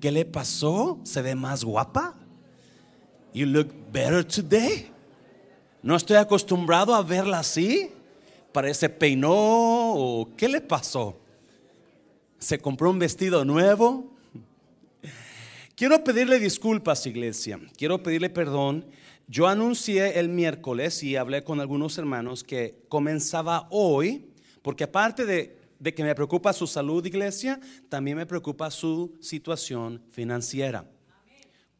¿qué le pasó? ¿Se ve más guapa? You look better today. No estoy acostumbrado a verla así. Parece peinó o ¿qué le pasó? ¿Se compró un vestido nuevo? Quiero pedirle disculpas, iglesia. Quiero pedirle perdón. Yo anuncié el miércoles y hablé con algunos hermanos que comenzaba hoy, porque aparte de, de que me preocupa su salud, iglesia, también me preocupa su situación financiera.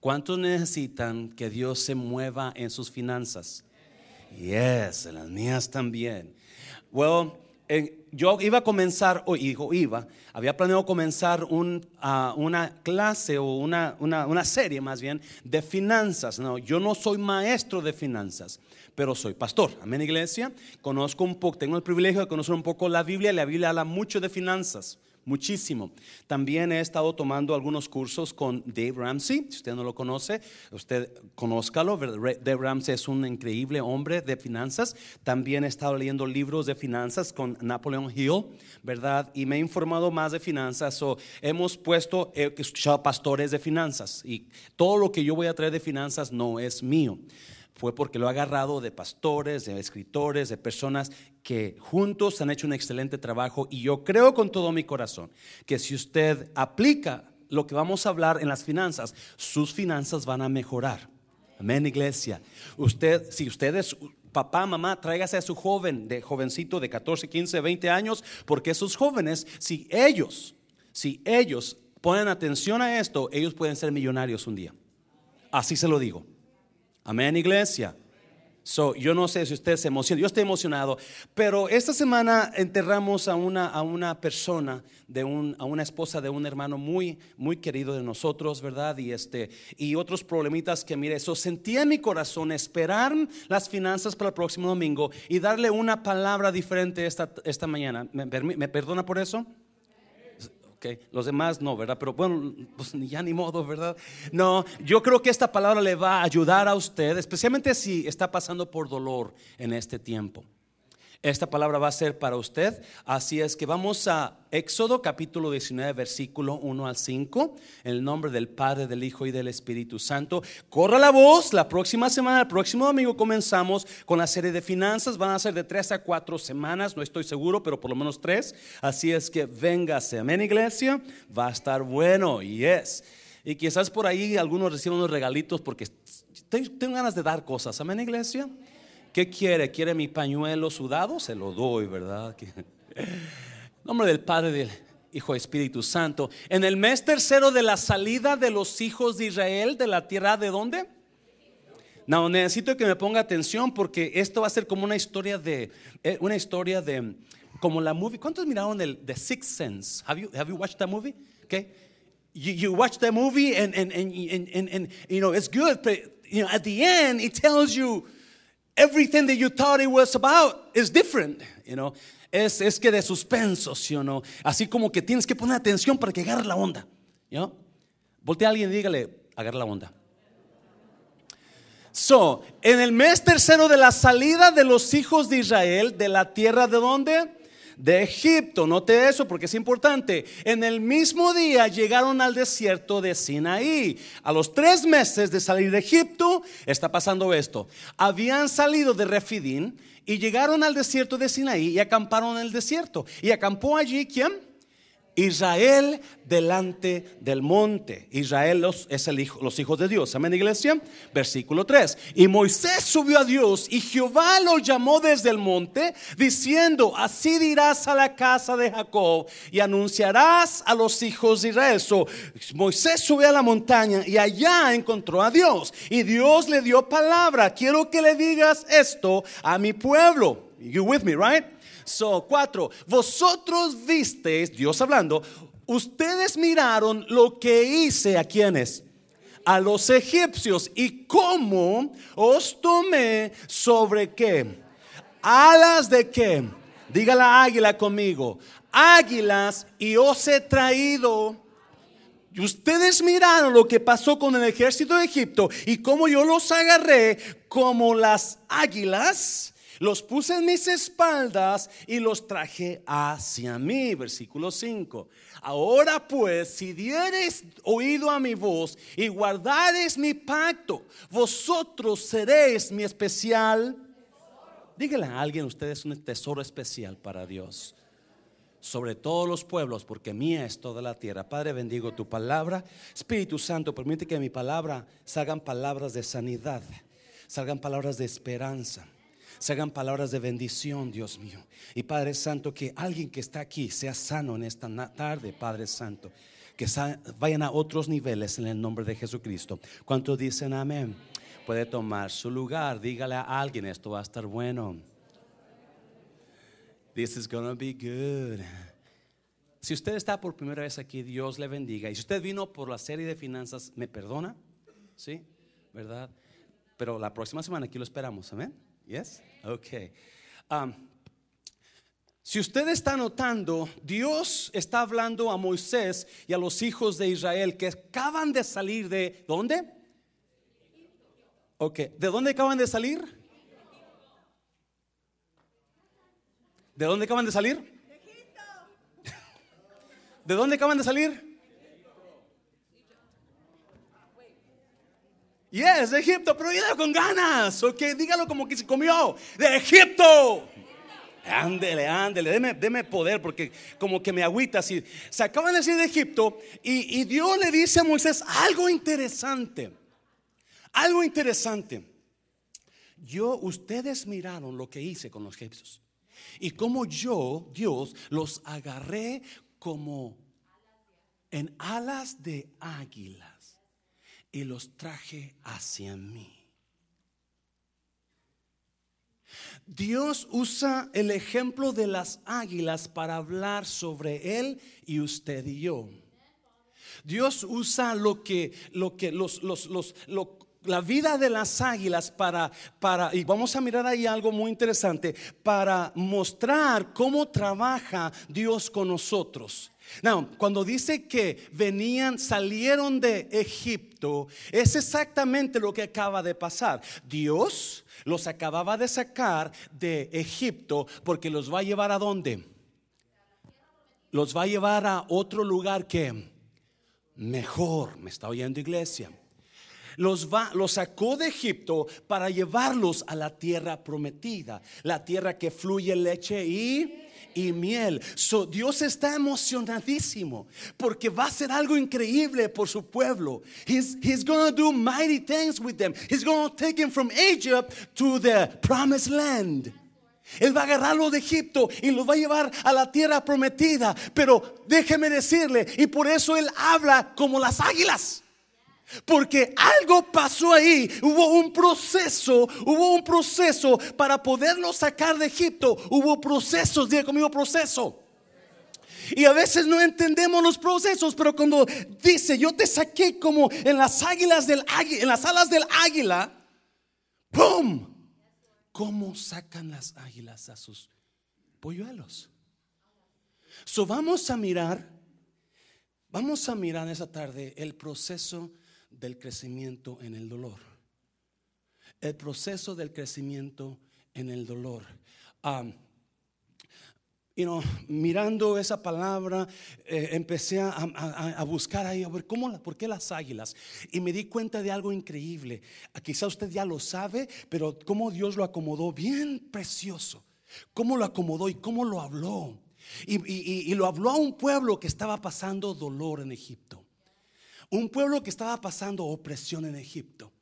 ¿Cuántos necesitan que Dios se mueva en sus finanzas? Yes, en las mías también. Well, yo iba a comenzar, o hijo, iba, había planeado comenzar ah, una clase o una, una, serie más bien de finanzas. No, yo no soy maestro de finanzas, pero soy pastor. Amén, iglesia. Conozco un poco, tengo el privilegio de conocer un poco la Biblia. La Biblia habla mucho de finanzas muchísimo. También he estado tomando algunos cursos con Dave Ramsey. Si usted no lo conoce, usted conózcalo. Dave Ramsey es un increíble hombre de finanzas. También he estado leyendo libros de finanzas con Napoleon Hill, ¿verdad? Y me he informado más de finanzas. O hemos puesto, he escuchado pastores de finanzas. Y todo lo que yo voy a traer de finanzas no es mío fue porque lo he agarrado de pastores, de escritores, de personas que juntos han hecho un excelente trabajo y yo creo con todo mi corazón que si usted aplica lo que vamos a hablar en las finanzas, sus finanzas van a mejorar. Amén, iglesia. Usted, si usted es papá, mamá, tráigase a su joven, de jovencito de 14, 15, 20 años, porque esos jóvenes, si ellos, si ellos ponen atención a esto, ellos pueden ser millonarios un día. Así se lo digo. Amén, iglesia. So, yo no sé si usted se emociona, yo estoy emocionado, pero esta semana enterramos a una, a una persona, de un, a una esposa de un hermano muy, muy querido de nosotros, ¿verdad? Y, este, y otros problemitas que, mire, eso sentía en mi corazón esperar las finanzas para el próximo domingo y darle una palabra diferente esta, esta mañana. ¿Me perdona por eso? Los demás no, ¿verdad? Pero bueno, pues ya ni modo, ¿verdad? No, yo creo que esta palabra le va a ayudar a usted, especialmente si está pasando por dolor en este tiempo. Esta palabra va a ser para usted. Así es que vamos a Éxodo capítulo 19, versículo 1 al 5. En el nombre del Padre, del Hijo y del Espíritu Santo. Corra la voz. La próxima semana, el próximo domingo comenzamos con la serie de finanzas. Van a ser de tres a cuatro semanas. No estoy seguro, pero por lo menos tres. Así es que véngase. Amén, iglesia. Va a estar bueno. Yes. Y quizás por ahí algunos reciban unos regalitos porque tengo ganas de dar cosas. Amén, iglesia. ¿Qué quiere? ¿Quiere mi pañuelo sudado? Se lo doy, ¿verdad? nombre del Padre, del Hijo Espíritu Santo. En el mes tercero de la salida de los hijos de Israel de la tierra de dónde? No, necesito que me ponga atención porque esto va a ser como una historia de, eh, una historia de, como la movie. ¿Cuántos miraron el The Sixth Sense? Have you, have you watched that movie? Okay. You, you watch that movie and, and, and, and, and, you know, it's good, but you know, at the end it tells you everything that you thought it was about is different, you know. Es, es que de suspenso, ¿sí o no? Así como que tienes que poner atención para que agarre la onda, ¿no? Voltea a alguien y dígale, agarra la onda. So, en el mes tercero de la salida de los hijos de Israel de la tierra de dónde? De Egipto. Note eso porque es importante. En el mismo día llegaron al desierto de Sinaí. A los tres meses de salir de Egipto está pasando esto. Habían salido de Refidín y llegaron al desierto de Sinaí y acamparon en el desierto. Y acampó allí quién? Israel delante del monte. Israel es el hijo, los hijos de Dios. Amén, iglesia. Versículo 3. Y Moisés subió a Dios y Jehová lo llamó desde el monte, diciendo: Así dirás a la casa de Jacob y anunciarás a los hijos de Israel. So, Moisés subió a la montaña y allá encontró a Dios. Y Dios le dio palabra. Quiero que le digas esto a mi pueblo. You with me, right? So, cuatro, vosotros visteis, Dios hablando, ustedes miraron lo que hice a quienes a los egipcios. Y cómo os tomé sobre qué alas de qué diga la águila conmigo. Águilas y os he traído. Y ustedes miraron lo que pasó con el ejército de Egipto y cómo yo los agarré como las águilas Los puse en mis espaldas y los traje hacia mí. Versículo 5. Ahora pues, si diereis oído a mi voz y guardareis mi pacto, vosotros seréis mi especial. Dígale a alguien, usted es un tesoro especial para Dios sobre todos los pueblos, porque mía es toda la tierra. Padre, bendigo tu palabra. Espíritu Santo, permite que mi palabra salgan palabras de sanidad, salgan palabras de esperanza, salgan palabras de bendición, Dios mío. Y Padre Santo, que alguien que está aquí sea sano en esta tarde, Padre Santo. Que vayan a otros niveles en el nombre de Jesucristo. ¿Cuántos dicen amén? Puede tomar su lugar. Dígale a alguien, esto va a estar bueno. This is gonna be good. Si usted está por primera vez aquí, Dios le bendiga. Y si usted vino por la serie de finanzas, ¿me perdona? ¿Sí? ¿Verdad? Pero la próxima semana aquí lo esperamos, ¿amén? ¿Yes? Ok. Um, si usted está notando, Dios está hablando a Moisés y a los hijos de Israel que acaban de salir de ¿dónde? Ok, ¿de dónde acaban de salir? ¿De dónde acaban de salir? ¿De dónde acaban de salir? Yes, de Egipto, pero dígalo con ganas, ok, dígalo como que se comió, de Egipto. Ándele, ándele, deme, deme, poder porque como que me agüita así. Se acaban de decir de Egipto y, y Dios le dice a Moisés algo interesante, algo interesante. Yo, ustedes miraron lo que hice con los egipcios. Y como yo, Dios, los agarré como en alas de águilas y los traje hacia mí. Dios usa el ejemplo de las águilas para hablar sobre él y usted y yo. Dios usa lo que, lo que los, los, los, lo, la vida de las águilas para, para, y vamos a mirar ahí algo muy interesante, para mostrar cómo trabaja Dios con nosotros. Cuando dice que venían, salieron de Egipto, es exactamente lo que acaba de pasar. Dios los acababa de sacar de Egipto porque los va a llevar a dónde? Los va a llevar a otro lugar que mejor, me está oyendo iglesia los, va, los sacó de Egipto para llevarlos a la tierra prometida, la tierra que fluye leche y y miel. So, Dios está emocionadísimo porque va a hacer algo increíble por su pueblo. He's, he's going to do mighty things with them. He's going to take them from Egypt to the promised land. Él va a agarrarlo de Egipto y los va a llevar a la tierra prometida. Pero déjeme decirle, y por eso Él habla como las águilas. Porque algo pasó ahí, hubo un proceso, hubo un proceso para poderlo sacar de Egipto, hubo procesos, diga conmigo proceso. Y a veces no entendemos los procesos, pero cuando dice, yo te saqué como en las águilas del águila, en las alas del águila, ¡pum! ¿Cómo sacan las águilas a sus polluelos? So vamos a mirar, vamos a mirar esa tarde el proceso del crecimiento en el dolor. El proceso del crecimiento en el dolor. Um, mirando esa palabra, eh, empecé a, buscar ahí, a ver, ¿cómo, ¿por qué las águilas? Y me di cuenta de algo increíble. Ah, quizá usted ya lo sabe, pero cómo Dios lo acomodó bien precioso. Cómo lo acomodó y cómo lo habló. y lo habló a un pueblo que estaba pasando dolor en Egipto. Un pueblo que estaba pasando opresión en Egipto.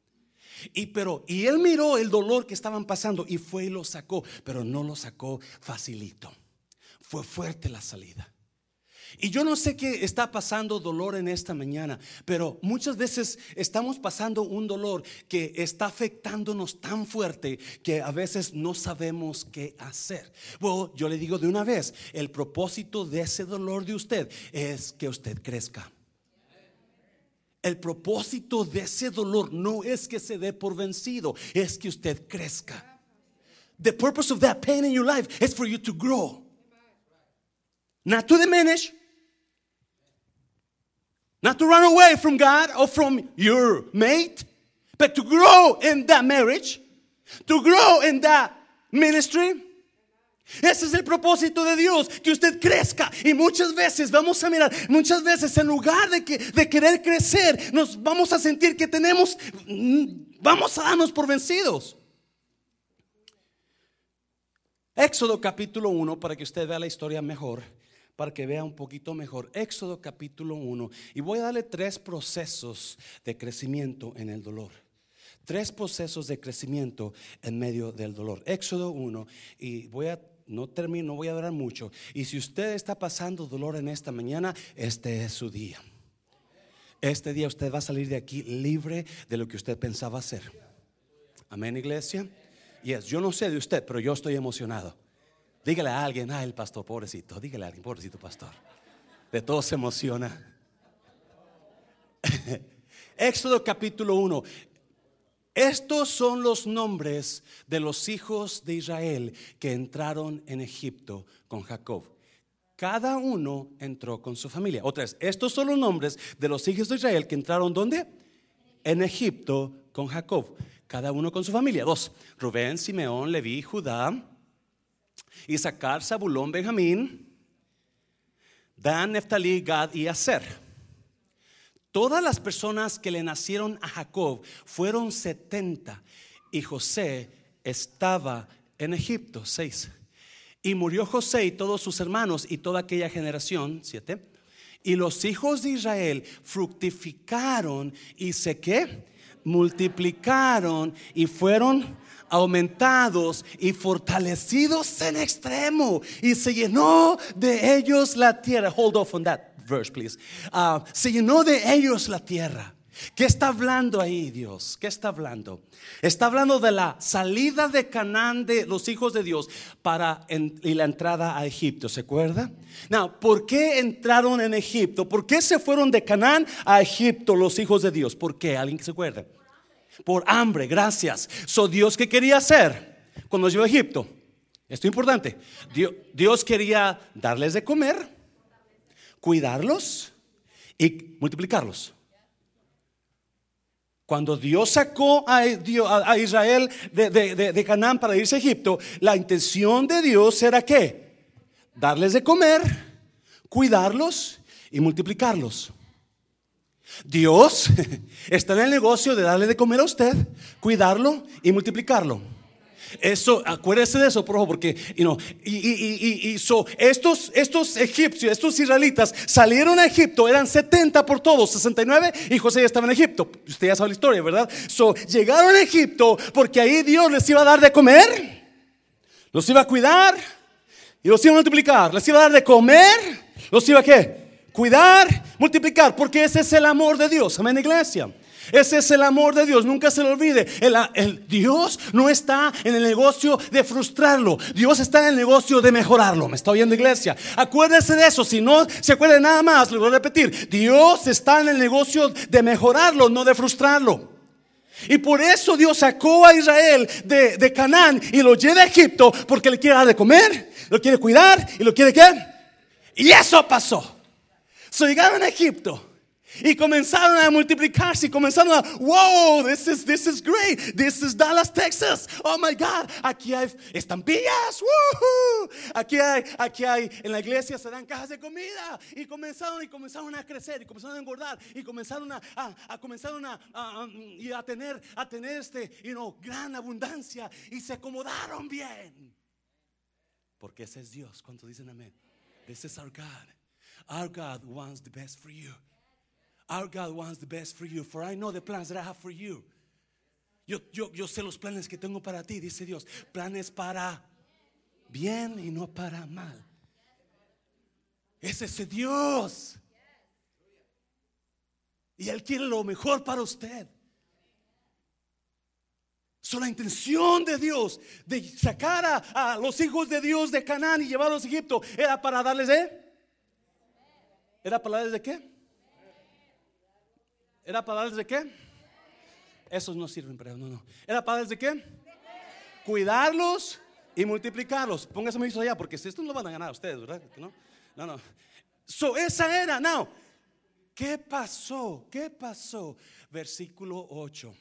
Y pero y él miró el dolor que estaban pasando y fue y lo sacó, pero no lo sacó facilito. Fue fuerte la salida. Y yo no sé qué está pasando dolor en esta mañana, pero muchas veces estamos pasando un dolor que está afectándonos tan fuerte que a veces no sabemos qué hacer. Bueno, yo le digo de una vez, el propósito de ese dolor de usted es que usted crezca. El propósito de ese dolor no es que se dé por vencido, es que usted crezca. The purpose of that pain in your life is for you to grow. Not to diminish, not to run away from God or from your mate, but to grow in that marriage, to grow in that ministry. Ese es el propósito de Dios, que usted crezca. Y muchas veces, vamos a mirar, muchas veces en lugar de, que, de querer crecer, nos vamos a sentir que tenemos, vamos a darnos por vencidos. Éxodo capítulo 1, para que usted vea la historia mejor, para que vea un poquito mejor. Éxodo capítulo 1. Y voy a darle tres procesos de crecimiento en el dolor. Tres procesos de crecimiento en medio del dolor. Éxodo 1. Y voy a no termino, no voy a durar mucho. Y si usted está pasando dolor en esta mañana, este es su día. Este día usted va a salir de aquí libre de lo que usted pensaba hacer. Amén, iglesia. Yes, yo no sé de usted, pero yo estoy emocionado. Dígale a alguien, ah, el pastor, pobrecito. Dígale a alguien, pobrecito pastor. De todo se emociona. Éxodo capítulo 1. Estos son los nombres de los hijos de Israel que entraron en Egipto con Jacob. Cada uno entró con su familia. Otra estos son los nombres de los hijos de Israel que entraron ¿dónde? En Egipto con Jacob. Cada uno con su familia. Dos, Rubén, Simeón, Leví, Judá, Isaacar, Zabulón, Benjamín, Dan, Neftalí, Gad y Aser. Todas las personas que le nacieron a Jacob fueron 70 y José estaba en Egipto, 6. Y murió José y todos sus hermanos y toda aquella generación, 7. Y los hijos de Israel fructificaron y se qué? Multiplicaron y fueron aumentados y fortalecidos en extremo. Y se llenó de ellos la tierra. Hold off on that verse, please. Ah, se llenó de ellos la tierra. ¿Qué está hablando ahí Dios? ¿Qué está hablando? Está hablando de la salida de Canaán de los hijos de Dios para y la entrada a Egipto, ¿se acuerda? Now, ¿por qué entraron en Egipto? ¿Por qué se fueron de Canaán a Egipto los hijos de Dios? ¿Por qué? ¿Alguien se acuerda? Por hambre, gracias. So Dios qué quería hacer cuando llegó a Egipto? Esto es importante. Dios, Dios quería darles de comer cuidarlos y multiplicarlos. Cuando Dios sacó a, Israel de, Canaán para irse a Egipto, la intención de Dios era que darles de comer, cuidarlos y multiplicarlos. Dios está en el negocio de darle de comer a usted, cuidarlo y multiplicarlo. Eso, acuérdese de eso, por favor, porque, you know, y, y, y, estos, estos egipcios, estos israelitas salieron a Egipto, eran 70 por todos, 69, y José ya estaba en Egipto. Usted ya sabe la historia, ¿verdad? So, llegaron a Egipto porque ahí Dios les iba a dar de comer, los iba a cuidar y los iba a multiplicar. Les iba a dar de comer, los iba a qué? Cuidar, multiplicar, porque ese es el amor de Dios. Amén, iglesia. Ese es el amor de Dios, nunca se lo olvide. El, Dios no está en el negocio de frustrarlo, Dios está en el negocio de mejorarlo. ¿Me está oyendo iglesia? Acuérdese de eso, si no se acuerde nada más, le voy a repetir, Dios está en el negocio de mejorarlo, no de frustrarlo. Y por eso Dios sacó a Israel de, de Canaán y lo lleva a Egipto porque le quiere dar de comer, lo quiere cuidar y lo quiere qué. Y eso pasó. So llegaron a Egipto. Y comenzaron a multiplicarse y comenzaron a, wow, this is, this is great, this is Dallas, Texas, oh my God, aquí hay estampillas, aquí hay, aquí hay, en la iglesia se dan cajas de comida y comenzaron y comenzaron a crecer y comenzaron a engordar y comenzaron a, a, comenzaron a, y a tener, a tener este, you know, gran abundancia y se acomodaron bien. Porque ese es Dios, ¿cuántos dicen amén? This is our God. Our God wants the best for you. Our God wants the best for you, for I know the plans that I have for you. Yo, yo, yo sé los planes que tengo para ti, dice Dios. Planes para bien y no para mal. Es ese Dios. Y Él quiere lo mejor para usted. So, la intención de Dios de sacar a, a, los hijos de Dios de Canaán y llevarlos a Egipto era para darles de. ¿Era para darles de qué? ¿Era para darles de qué? Esos no sirven, pero no, no. ¿Era para darles de qué? Cuidarlos y multiplicarlos. Póngase eso allá, porque si esto no lo van a ganar ustedes, ¿verdad? No, no. no. So, esa era, now, ¿qué pasó? ¿Qué pasó? Versículo 8.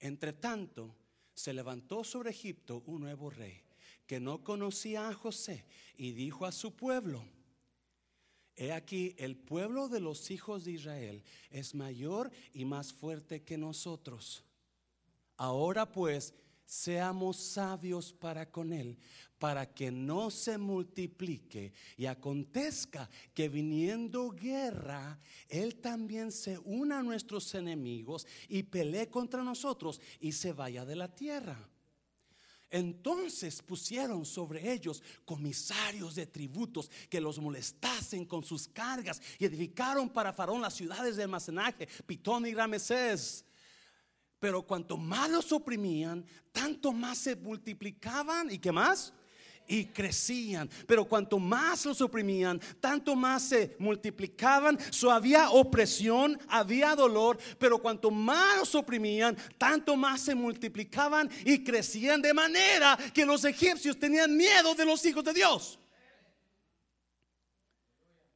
Entre tanto, se levantó sobre Egipto un nuevo rey que no conocía a José y dijo a su pueblo, He aquí, el pueblo de los hijos de Israel es mayor y más fuerte que nosotros. Ahora pues, seamos sabios para con él, para que no se multiplique y acontezca que viniendo guerra, él también se una a nuestros enemigos y pelee contra nosotros y se vaya de la tierra. Entonces pusieron sobre ellos comisarios de tributos que los molestasen con sus cargas y edificaron para Faraón las ciudades de almacenaje, Pitón y Ramesés. Pero cuanto más los oprimían, tanto más se multiplicaban y qué más? Y crecían. Pero cuanto más los oprimían, tanto más se multiplicaban. So había opresión, había dolor, pero cuanto más los oprimían, tanto más se multiplicaban y crecían de manera que los egipcios tenían miedo de los hijos de Dios.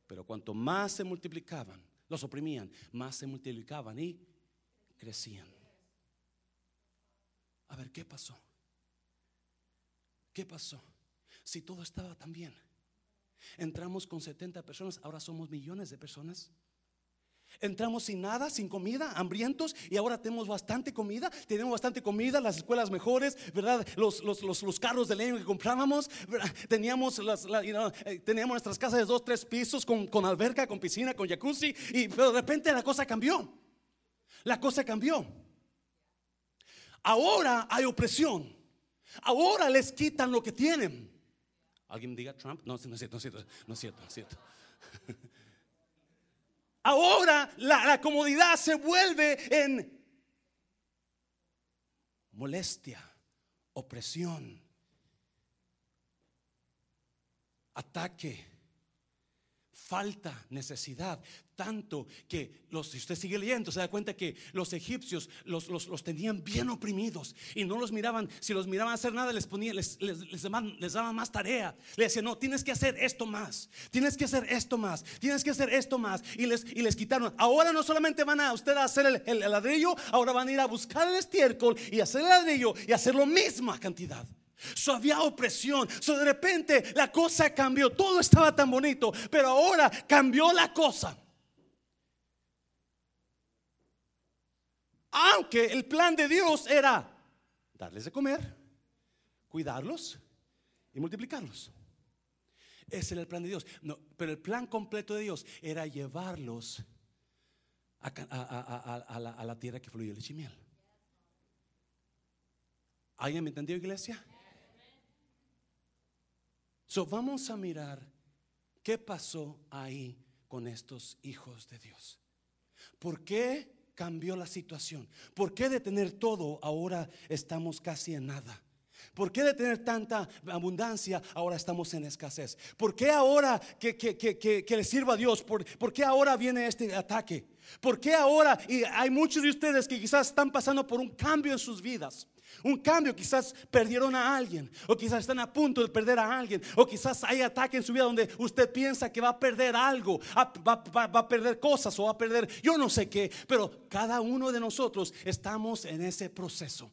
Pero cuanto más se multiplicaban, los oprimían, más se multiplicaban y crecían. A ver, ¿qué pasó? ¿Qué pasó? Si todo estaba tan bien? Entramos con 70 personas, ahora somos millones de personas. Entramos sin nada, sin comida, hambrientos y ahora tenemos bastante comida, tenemos bastante comida, las escuelas mejores, ¿verdad? Los, los, carros de leño que comprábamos, teníamos, las, eh, teníamos nuestras casas de dos, tres pisos con, con alberca, con piscina, con jacuzzi, y, pero de repente la cosa cambió. La cosa cambió. Ahora hay opresión. Ahora les quitan lo que tienen. ¿Alguien diga Trump? No, no es cierto, no es cierto, no es cierto, no es cierto. Ahora la, la comodidad se vuelve en molestia, opresión, ataque falta, necesidad, tanto que los, si usted sigue leyendo, se da cuenta que los egipcios los, los, tenían bien oprimidos y no los miraban, si los miraban hacer nada, les ponían, les, les, daban, más tarea. Le decían, no, tienes que hacer esto más, tienes que hacer esto más, tienes que hacer esto más. Y les, y les quitaron. Ahora no solamente van a usted a hacer el, el, ladrillo, ahora van a ir a buscar el estiércol y hacer el ladrillo y hacer la misma cantidad. So había opresión. So de repente la cosa cambió. Todo estaba tan bonito. Pero ahora cambió la cosa. Aunque el plan de Dios era darles de comer, cuidarlos y multiplicarlos. Ese era el plan de Dios. Pero el plan completo de Dios era llevarlos a, la, tierra que fluye leche y miel. ¿Alguien me entendió, iglesia? So vamos a mirar qué pasó ahí con estos hijos de Dios. ¿Por qué cambió la situación? ¿Por qué de tener todo ahora estamos casi en nada? ¿Por qué de tener tanta abundancia ahora estamos en escasez? ¿Por qué ahora que, que, le sirva a Dios? ¿Por, ¿Por, qué ahora viene este ataque? ¿Por qué ahora? Y hay muchos de ustedes que quizás están pasando por un cambio en sus vidas. Un cambio, quizás perdieron a alguien, o quizás están a punto de perder a alguien, o quizás hay ataque en su vida donde usted piensa que va a perder algo, va, va a perder cosas o va a perder yo no sé qué, pero cada uno de nosotros estamos en ese proceso.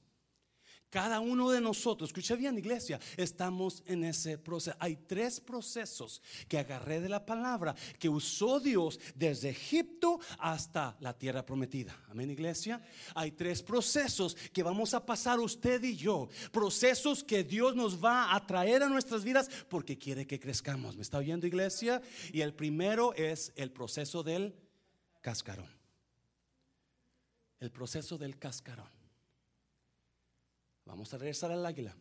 Cada uno de nosotros, escucha bien iglesia, estamos en ese proceso. Hay tres procesos que agarré de la palabra que usó Dios desde Egipto hasta la tierra prometida. Amén iglesia. Hay tres procesos que vamos a pasar usted y yo. Procesos que Dios nos va a traer a nuestras vidas porque quiere que crezcamos. ¿Me está oyendo iglesia? Y el primero es el proceso del cascarón. El proceso del cascarón. Vamos a regresar al águila.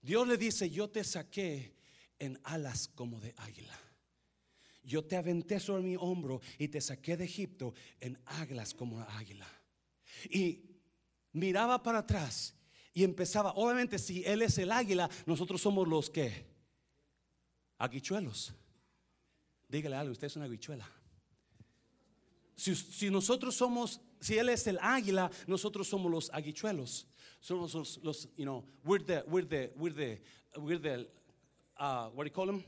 Dios le dice, yo te saqué en alas como de águila. Yo te aventé sobre mi hombro y te saqué de Egipto en alas como águila. Y miraba para atrás y empezaba, obviamente si Él es el águila, nosotros somos los que, aguichuelos. Dígale algo, usted es una aguichuela. Si nosotros somos si él es el águila, nosotros somos los aguichuelos. Somos los, you know, we're the, we're the, we're the, we're the, uh, what do you call them?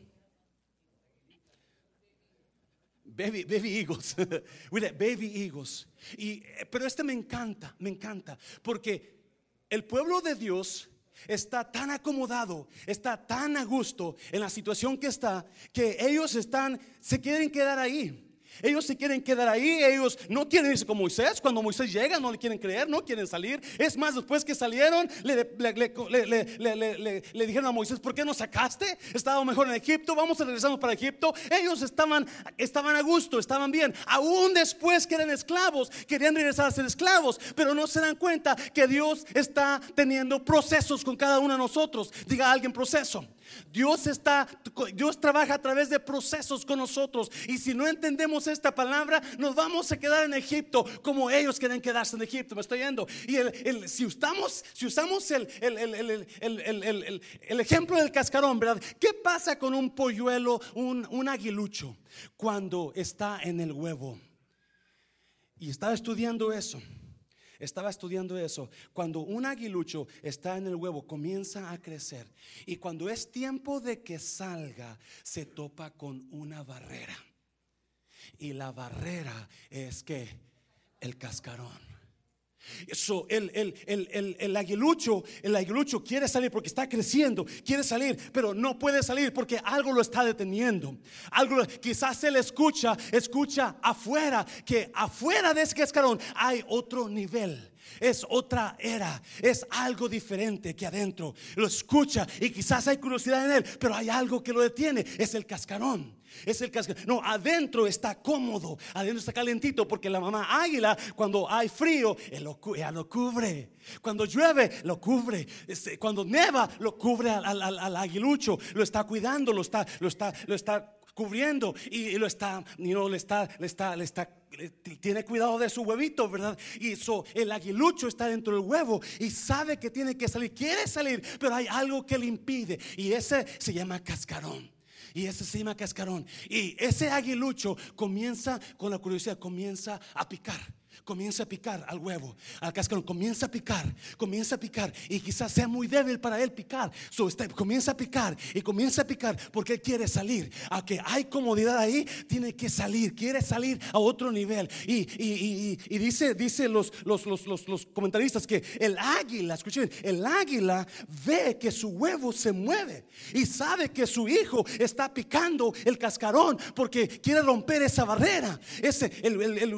Baby, baby eagles. baby eagles. Y, eh, pero este me encanta, me encanta. Porque el pueblo de Dios está tan acomodado, está tan a gusto en la situación que está, que ellos están, se quieren quedar ahí. Ellos se quieren quedar ahí, ellos no quieren irse con Moisés. Cuando Moisés llega, no le quieren creer, no quieren salir. Es más, después que salieron, le, dijeron a Moisés: ¿Por qué no sacaste? Estaba mejor en Egipto, vamos a regresarnos para Egipto. Ellos estaban, estaban a gusto, estaban bien. Aún después que eran esclavos, querían regresar a ser esclavos, pero no se dan cuenta que Dios está teniendo procesos con cada uno de nosotros. Diga alguien proceso. Dios está, Dios trabaja a través de procesos con nosotros. Y si no entendemos esta palabra, nos vamos a quedar en Egipto como ellos quieren quedarse en Egipto. Me estoy yendo. Y si, usamos, si usamos el, el, ejemplo del cascarón, ¿verdad? ¿Qué pasa con un polluelo, un, un aguilucho, cuando está en el huevo? Y estaba estudiando eso. Estaba estudiando eso. Cuando un aguilucho está en el huevo, comienza a crecer. Y cuando es tiempo de que salga, se topa con una barrera. Y la barrera es que el cascarón. Eso, el, el, aguilucho, el aguilucho quiere salir porque está creciendo, quiere salir, pero no puede salir porque algo lo está deteniendo. Algo, quizás él escucha, escucha afuera, que afuera de ese cascarón hay otro nivel. Es otra era, es algo diferente que adentro. Lo escucha y quizás hay curiosidad en él, pero hay algo que lo detiene, es el cascarón. Es el cascarón. No, adentro está cómodo, adentro está calentito, porque la mamá águila, cuando hay frío, ella lo cubre. Cuando llueve, lo cubre. Este, cuando neva, lo cubre al, aguilucho. Lo está cuidando, lo está, lo está, lo está cubriendo y, lo está, y no, le está, le está, le está tiene cuidado de su huevito, ¿verdad? Y eso, el aguilucho está dentro del huevo y sabe que tiene que salir, quiere salir, pero hay algo que le impide y ese se llama cascarón. Y ese se llama cascarón. Y ese aguilucho comienza con la curiosidad, comienza a picar comienza a picar al huevo, al cascarón, comienza a picar, comienza a picar y quizás sea muy débil para él picar. So, este, comienza a picar y comienza a picar porque él quiere salir. Aunque hay comodidad ahí, tiene que salir, quiere salir a otro nivel. Y, dice, dice los, los, los, los, comentaristas que el águila, escuchen, el águila ve que su huevo se mueve y sabe que su hijo está picando el cascarón porque quiere romper esa barrera. Ese, el, el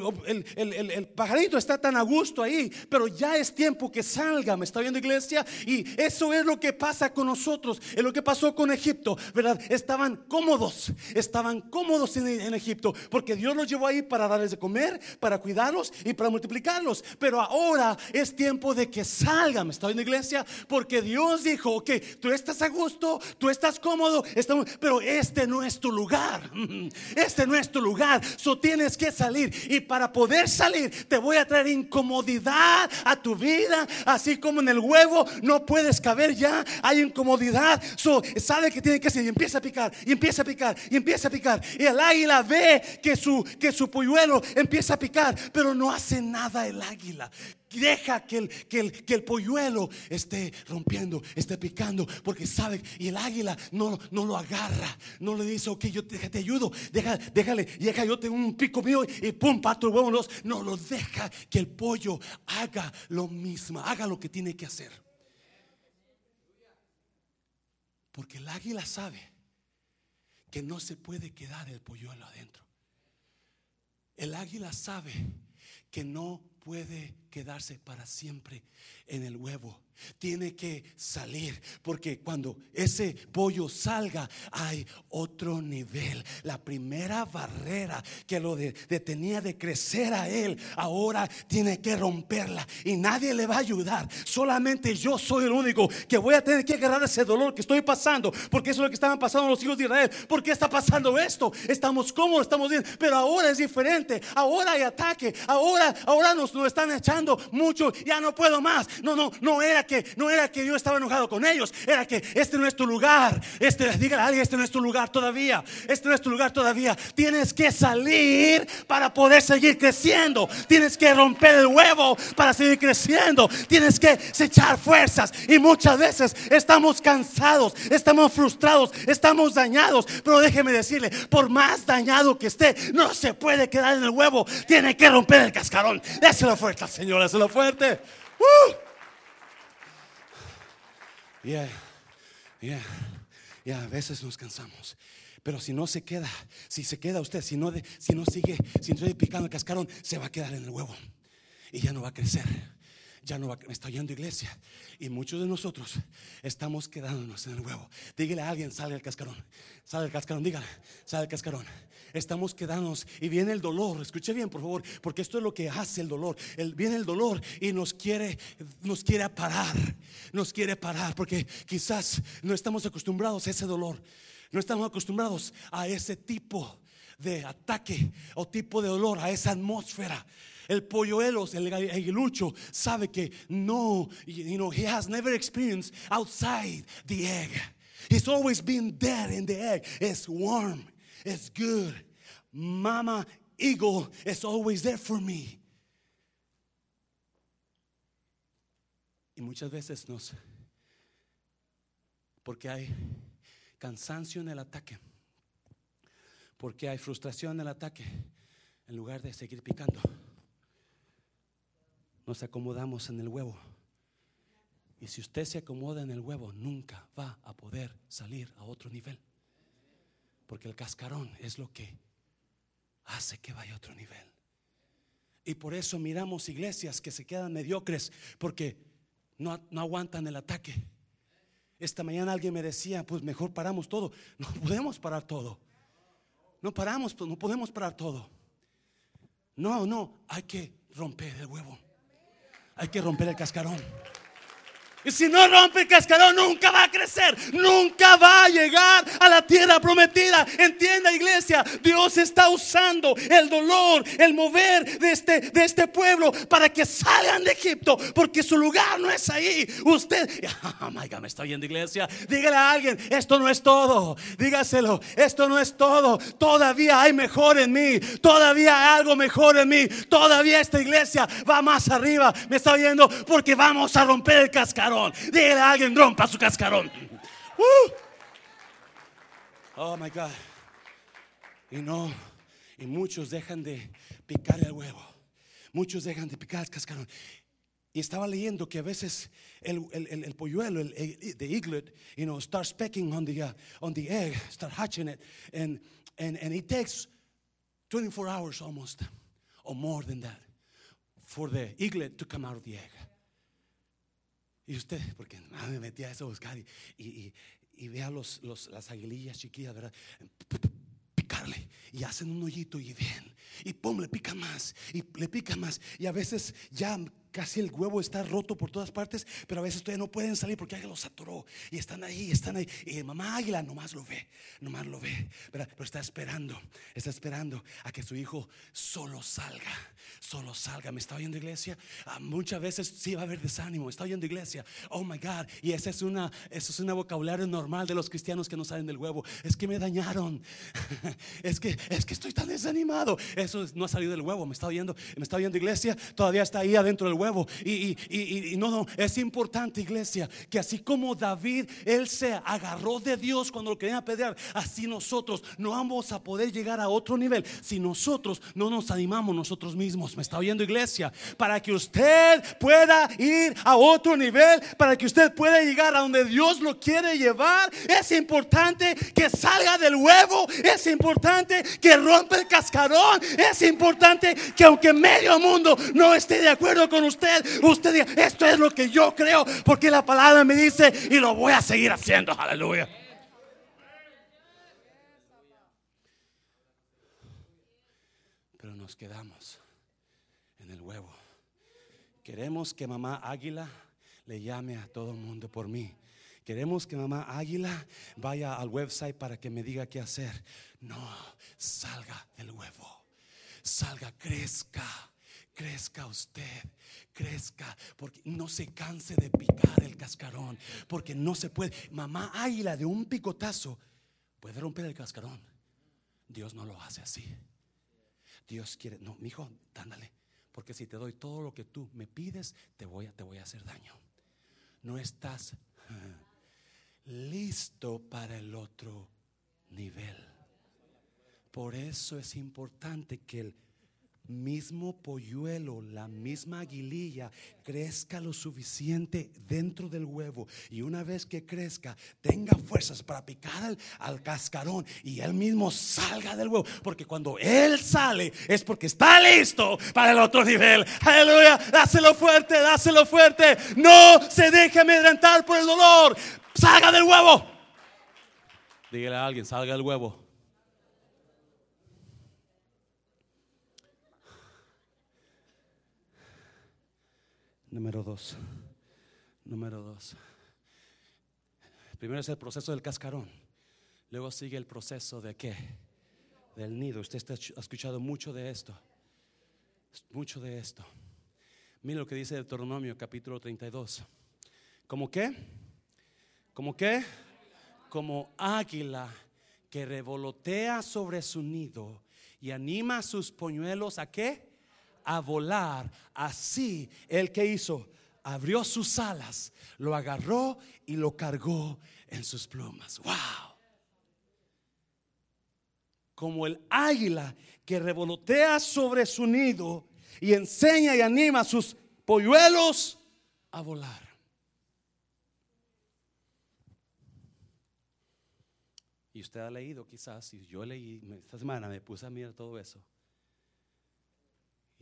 el pajarito está tan a gusto ahí, pero ya es tiempo que salga, me está viendo iglesia, y eso es lo que pasa con nosotros, es lo que pasó con Egipto, ¿verdad? Estaban cómodos, estaban cómodos en, Egipto, porque Dios los llevó ahí para darles de comer, para cuidarlos y para multiplicarlos, pero ahora es tiempo de que salgan, me está viendo iglesia, porque Dios dijo, ok, tú estás a gusto, tú estás cómodo, pero este no es tu lugar, este no es tu lugar, so tienes que salir, y para poder salir, te voy a traer incomodidad a tu vida, así como en el huevo no puedes caber ya, hay incomodidad. So, sabe que tiene que hacer y empieza a picar, y empieza a picar, y empieza a picar. Y el águila ve que su, que su polluelo empieza a picar, pero no hace nada el águila deja que el, que, el, que el polluelo esté rompiendo, esté picando, porque sabe, y el águila no, no lo agarra, no le dice, ok, yo te, ayudo, deja, déjale, deja yo tengo un pico mío y pum, pato el huevo, no lo deja que el pollo haga lo mismo, haga lo que tiene que hacer. Porque el águila sabe que no se puede quedar el polluelo adentro. El águila sabe que no puede quedarse para siempre en el huevo. Tiene que salir porque cuando ese pollo salga hay otro nivel. La primera barrera que lo detenía de crecer a él ahora tiene que romperla y nadie le va a ayudar. Solamente yo soy el único que voy a tener que agarrar ese dolor que estoy pasando porque eso es lo que estaban pasando los hijos de Israel. ¿Por qué está pasando esto? Estamos cómodos, estamos bien, pero ahora es diferente. Ahora hay ataque. Ahora, ahora nos nos están echando mucho, ya no puedo más. No, no, no era que, no era que yo estaba enojado con ellos, era que este no es tu lugar. Este, dígale a alguien, este no es tu lugar todavía. Este no es tu lugar todavía. Tienes que salir para poder seguir creciendo. Tienes que romper el huevo para seguir creciendo. Tienes que echar fuerzas. Y muchas veces estamos cansados, estamos frustrados, estamos dañados. Pero déjeme decirle, por más dañado que esté, no se puede quedar en el huevo. Tiene que romper el cascarón. Déselo fuerte, Señor, déselo fuerte. Uh. Yeah, yeah, yeah. A veces nos cansamos. Pero si no se queda, si se queda usted, si no, si no sigue, si no sigue picando el cascarón, se va a quedar en el huevo y ya no va a crecer ya no va, me está yendo iglesia. Y muchos de nosotros estamos quedándonos en el huevo. Dígale a alguien, sale el cascarón. Sale el cascarón, dígale, sale el cascarón. Estamos quedándonos y viene el dolor. Escuche bien, por favor, porque esto es lo que hace el dolor. El, viene el dolor y nos quiere, nos quiere parar. Nos quiere parar porque quizás no estamos acostumbrados a ese dolor. No estamos acostumbrados a ese tipo de ataque o tipo de dolor, a esa atmósfera. El polluelo, el aguilucho, sabe que no, you know, he has never experienced outside the egg. He's always been there in the egg. It's warm, it's good. Mama eagle is always there for me. Y muchas veces nos, porque hay cansancio en el ataque, porque hay frustración en el ataque, en lugar de seguir picando nos acomodamos en el huevo. Y si usted se acomoda en el huevo, nunca va a poder salir a otro nivel. Porque el cascarón es lo que hace que vaya a otro nivel. Y por eso miramos iglesias que se quedan mediocres porque no, no aguantan el ataque. Esta mañana alguien me decía, pues mejor paramos todo. No podemos parar todo. No paramos, no podemos parar todo. No, no, hay que romper el huevo. Hay que romper el cascarón. Y si no rompe el cascarón, nunca va a crecer, nunca va a llegar a la tierra prometida. Entienda, iglesia, Dios está usando el dolor, el mover de este, de este pueblo para que salgan de Egipto, porque su lugar no es ahí. Usted, oh me está oyendo, iglesia. Dígale a alguien: Esto no es todo. Dígaselo: Esto no es todo. Todavía hay mejor en mí, todavía hay algo mejor en mí. Todavía esta iglesia va más arriba. Me está oyendo, porque vamos a romper el cascarón. A alguien, rompa su cascarón. Uh. Oh my God. Y no, y muchos dejan de picar el huevo. Muchos dejan de picar el cascarón. Y estaba leyendo que a veces el, el, el, polluelo, el, the eaglet, you know, starts pecking on the, uh, on the egg, start hatching it, and, and, and it takes 24 hours almost, or more than that, for the eaglet to come out of the egg. Y usted, porque me metía a eso a buscar y, y, y, vea los, los, las aguilillas chiquillas, ¿verdad? Picarle. Y hacen un hoyito y bien, y pum, le pica más, y le pica más, y a veces ya casi el huevo está roto por todas partes, pero a veces todavía no pueden salir porque alguien los atoró y están ahí, están ahí. Y mamá águila nomás lo ve, nomás lo ve, pero está esperando, está esperando a que su hijo solo salga, solo salga. ¿Me está oyendo iglesia? Ah, muchas veces sí va a haber desánimo, está oyendo iglesia. Oh my God, y esa es una, eso es una vocabulario normal de los cristianos que no salen del huevo. Es que me dañaron, es que, es que estoy tan desanimado. Eso no ha salido del huevo, me está oyendo, me está oyendo iglesia, todavía está ahí adentro del huevo Y, no, es importante, iglesia, que así como David, él se agarró de Dios cuando lo querían apedrear, así nosotros no vamos a poder llegar a otro nivel si nosotros no nos animamos nosotros mismos. ¿Me está oyendo, iglesia? Para que usted pueda ir a otro nivel, para que usted pueda llegar a donde Dios lo quiere llevar, es importante que salga del huevo, es importante que rompa el cascarón, es importante que aunque medio mundo no esté de acuerdo con usted, usted, usted diga, esto es lo que yo creo, porque la palabra me dice y lo voy a seguir haciendo. Aleluya. Pero nos quedamos en el huevo. Queremos que mamá águila le llame a todo el mundo por mí. Queremos que mamá águila vaya al website para que me diga qué hacer. No, salga del huevo. Salga, crezca crezca usted, crezca, porque no se canse de picar el cascarón, porque no se puede. Mamá águila de un picotazo puede romper el cascarón. Dios no lo hace así. Dios quiere, no, mi hijo, dándale, porque si te doy todo lo que tú me pides, te voy a, te voy a hacer daño. No estás listo para el otro nivel. Por eso es importante que el mismo polluelo, la misma aguililla, crezca lo suficiente dentro del huevo. Y una vez que crezca, tenga fuerzas para picar al, cascarón y él mismo salga del huevo. Porque cuando él sale es porque está listo para el otro nivel. Aleluya, dáselo fuerte, dáselo fuerte. No se deje amedrentar por el dolor. Salga del huevo. Dígale a alguien, salga del huevo. Número dos. Número dos. Primero es el proceso del cascarón. Luego sigue el proceso de qué? Del nido. Usted ha escuchado mucho de esto. Mucho de esto. Mira lo que dice Deuteronomio capítulo 32. ¿Cómo qué? ¿Cómo qué? Como águila que revolotea sobre su nido y anima a sus poñuelos a qué? A volar. Así el que hizo, abrió sus alas, lo agarró y lo cargó en sus plumas. Wow. Como el águila que revolotea sobre su nido y enseña y anima a sus polluelos a volar. Y usted ha leído quizás, y yo leí, esta semana me puse a mirar todo eso.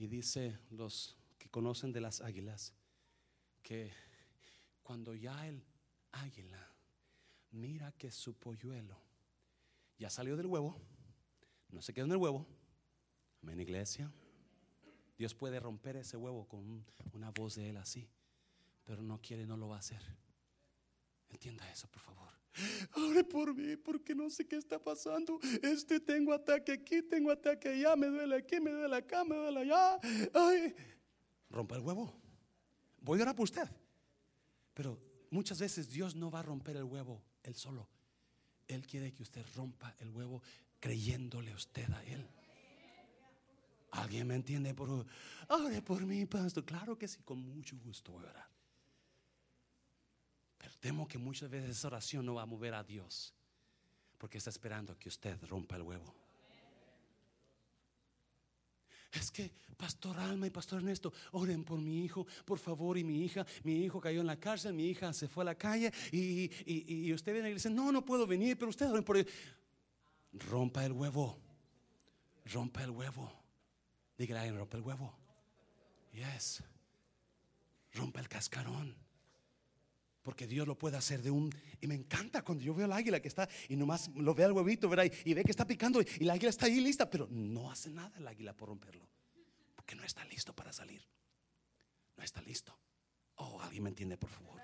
Y dice los que conocen de las águilas que cuando ya el águila mira que su polluelo ya salió del huevo, no se quedó en el huevo, amén iglesia, Dios puede romper ese huevo con una voz de él así, pero no quiere, no lo va a hacer. Entienda eso, por favor. Ore por mí porque no sé qué está pasando. Este tengo ataque aquí, tengo ataque allá, me duele aquí, me duele acá, me duele allá. Ay, rompa el huevo. Voy a orar por usted. Pero muchas veces Dios no va a romper el huevo él solo. Él quiere que usted rompa el huevo creyéndole usted a él. ¿Alguien me entiende? Por, ore por mí, pastor. Claro que sí, con mucho gusto voy a orar. Temo que muchas veces esa oración no va a mover a Dios. Porque está esperando que usted rompa el huevo. Es que Pastor Alma y Pastor Ernesto, oren por mi hijo, por favor, y mi hija, mi hijo cayó en la cárcel, mi hija se fue a la calle y, y, usted viene y dice, no, no puedo venir, pero usted oren por él. Rompa el huevo, rompa el huevo. Dígale a rompa el huevo. Yes, rompa el cascarón. Porque Dios lo puede hacer de un... Y me encanta cuando yo veo al águila que está y nomás lo ve al huevito, ¿verdad? Y, ve que está picando y la águila está ahí lista, pero no hace nada el águila por romperlo. Porque no está listo para salir. No está listo. Oh, alguien me entiende, por favor.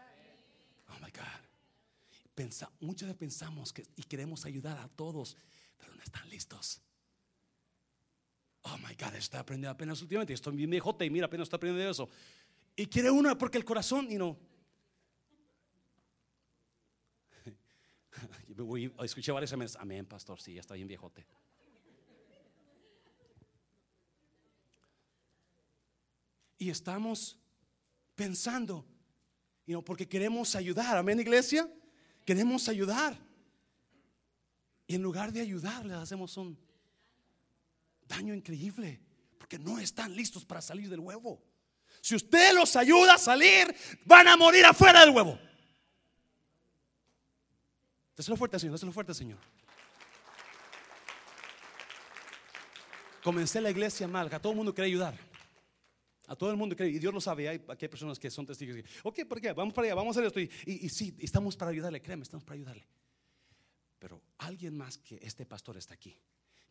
Oh, my God. Pensa, muchas veces pensamos que y queremos ayudar a todos, pero no están listos. Oh, my God, está aprendiendo apenas últimamente. Estoy bien viejote y mira, apenas está aprendiendo eso. Y quiere una porque el corazón, y no escuché varias veces, amén, pastor, sí, ya está bien viejote. Y estamos pensando, you porque queremos ayudar, amén, iglesia, queremos ayudar. Y en lugar de ayudarles, hacemos un daño increíble, porque no están listos para salir del huevo. Si usted los ayuda a salir, van a morir afuera del huevo. Déselo fuerte, Señor, déselo fuerte, Señor. Comencé la iglesia mal, a todo el mundo quiere ayudar. A todo el mundo quiere, y Dios lo sabe. Hay, personas que son testigos. Ok, ¿por qué? Vamos para allá, vamos a hacer esto. Y, sí, estamos para ayudarle, créeme, estamos para ayudarle. Pero alguien más que este pastor está aquí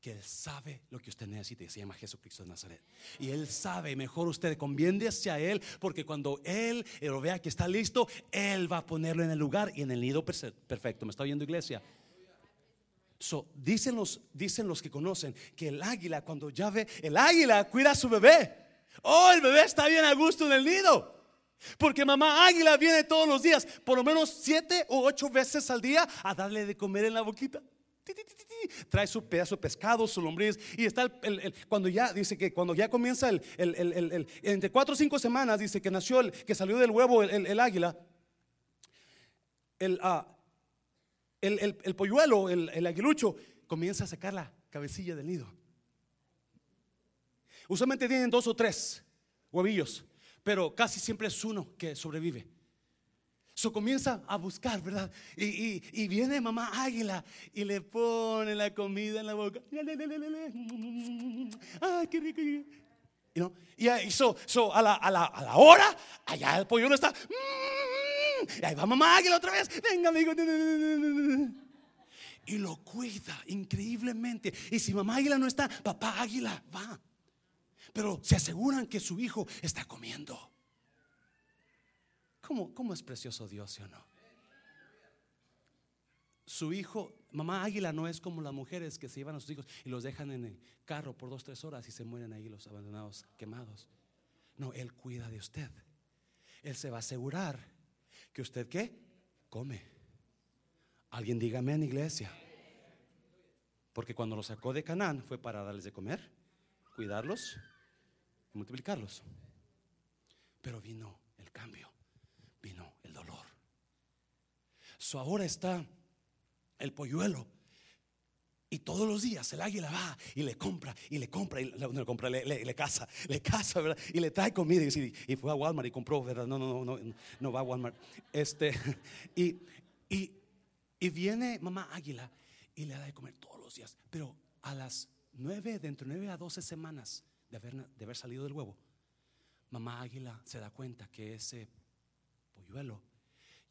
que Él sabe lo que usted necesita se llama Jesucristo de Nazaret. Y Él sabe, mejor usted conviene hacia Él, porque cuando Él, lo vea que está listo, Él va a ponerlo en el lugar y en el nido perfecto. ¿Me está oyendo iglesia? So, dicen, los, dicen los que conocen que el águila, cuando ya ve, el águila cuida a su bebé. Oh, el bebé está bien a gusto en el nido. Porque mamá águila viene todos los días, por lo menos siete o ocho veces al día, a darle de comer en la boquita. Trae su pedazo de pescado, su lombriz. Y está el, cuando ya, dice que cuando ya comienza el, entre cuatro o cinco semanas, dice que nació, el, que salió del huevo el, águila. El, ah, el, polluelo, el, aguilucho, comienza a sacar la cabecilla del nido. Usualmente tienen dos o tres huevillos, pero casi siempre es uno que sobrevive. So comienza a buscar, ¿verdad? Y, viene mamá águila y le pone la comida en la boca. ¡Ay, qué rico! Y a, la, a, la, hora, allá el pollo no está. Mm, y ahí va mamá águila otra vez. Venga, amigo. Y lo cuida increíblemente. Y si mamá águila no está, papá águila va. Pero se aseguran que su hijo está comiendo. ¿Cómo, es precioso Dios, ¿sí o no? Su hijo, mamá águila, no es como las mujeres que se llevan a sus hijos y los dejan en el carro por dos, tres horas y se mueren ahí los abandonados, quemados. No, Él cuida de usted. Él se va a asegurar que usted, ¿qué? Come. Alguien dígame en iglesia. Porque cuando los sacó de Canaán fue para darles de comer, cuidarlos y multiplicarlos. Pero vino el cambio vino el dolor. So ahora está el polluelo. Y todos los días el águila va y le compra y le compra y le, compra, le, le, le casa, le casa, ¿verdad? Y le trae comida y, fue a Walmart y compró, ¿verdad? No, no, no, no, no va a Walmart. Este, y, y, y viene mamá águila y le da de comer todos los días. Pero a las nueve, de nueve a doce semanas de haber, de haber salido del huevo, mamá águila se da cuenta que ese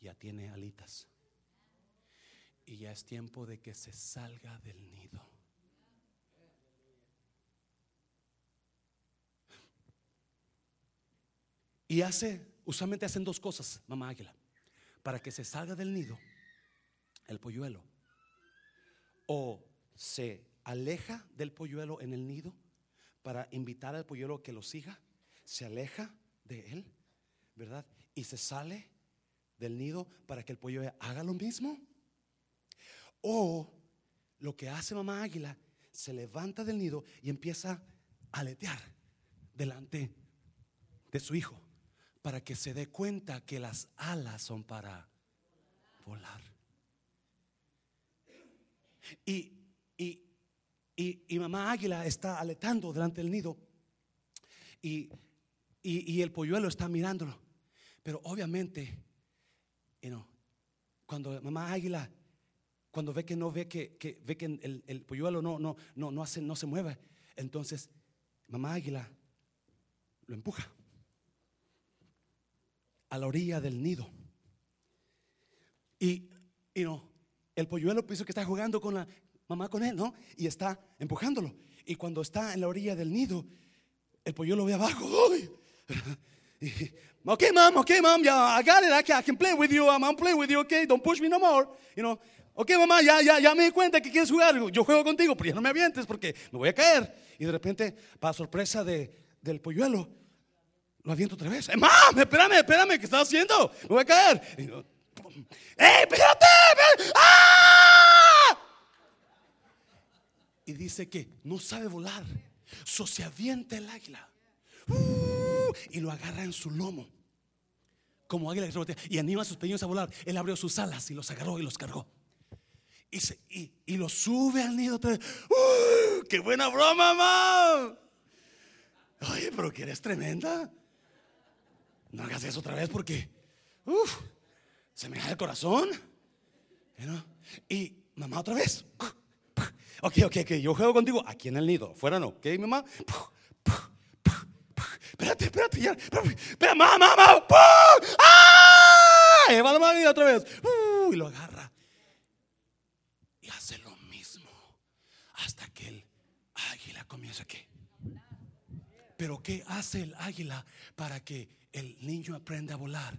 ya tiene alitas. Y ya es tiempo de que se salga del nido. Y hace, usualmente hacen dos cosas, mamá águila, para que se salga del nido el polluelo. O se aleja del polluelo en el nido para invitar al polluelo que lo siga, se aleja de él, ¿verdad? y se sale del nido para que el pollo haga lo mismo. O lo que hace mamá águila, se levanta del nido y empieza a aletear delante de su hijo para que se dé cuenta que las alas son para volar. Y, y, mamá águila está aletando delante del nido y, y el polluelo está mirándolo. Pero obviamente, cuando mamá águila, cuando ve que no ve que, ve que el, el, polluelo no, no, no, no, hace, no se mueve, entonces mamá águila lo empuja a la orilla del nido. Y, y no, el polluelo pienso que está jugando con la mamá con él, ¿no? Y está empujándolo. Y cuando está en la orilla del nido, el polluelo ve abajo. ¡Uy! okay, mom, okay, mom, yeah, I got it. I can, play with you. I'm, playing with you, okay? Don't push me no more. You know, ok, mamá, ya, ya, ya me di cuenta que quieres jugar. Yo juego contigo, pero ya no me avientes porque me voy a caer. Y de repente, para sorpresa de, del polluelo, lo aviento otra vez. Eh, mam, espérame, espérame, ¿qué estás haciendo? Me voy a caer. Y ¡Eh, espérate! ¡Ah! Y dice que no sabe volar. So se avienta el águila. Uh, y lo agarra en su lomo. Como águila y anima a sus pequeños a volar. Él abrió sus alas y los agarró y los cargó. Y, se, y, lo sube al nido. ¡Uh! ¡Qué buena broma, mamá! Oye, pero que eres tremenda. No hagas eso otra vez porque se me da el corazón. Y mamá otra vez. Ok, ok, ok. Yo juego contigo aquí en el nido. Fuera no. Ok, mamá espérate, espérate, ya, espérate, mamá, mamá, ¡ah! Y va la otra vez, uh, y lo agarra. Y hace lo mismo hasta que el águila comienza aquí. Pero ¿qué hace el águila para que el niño aprenda a volar?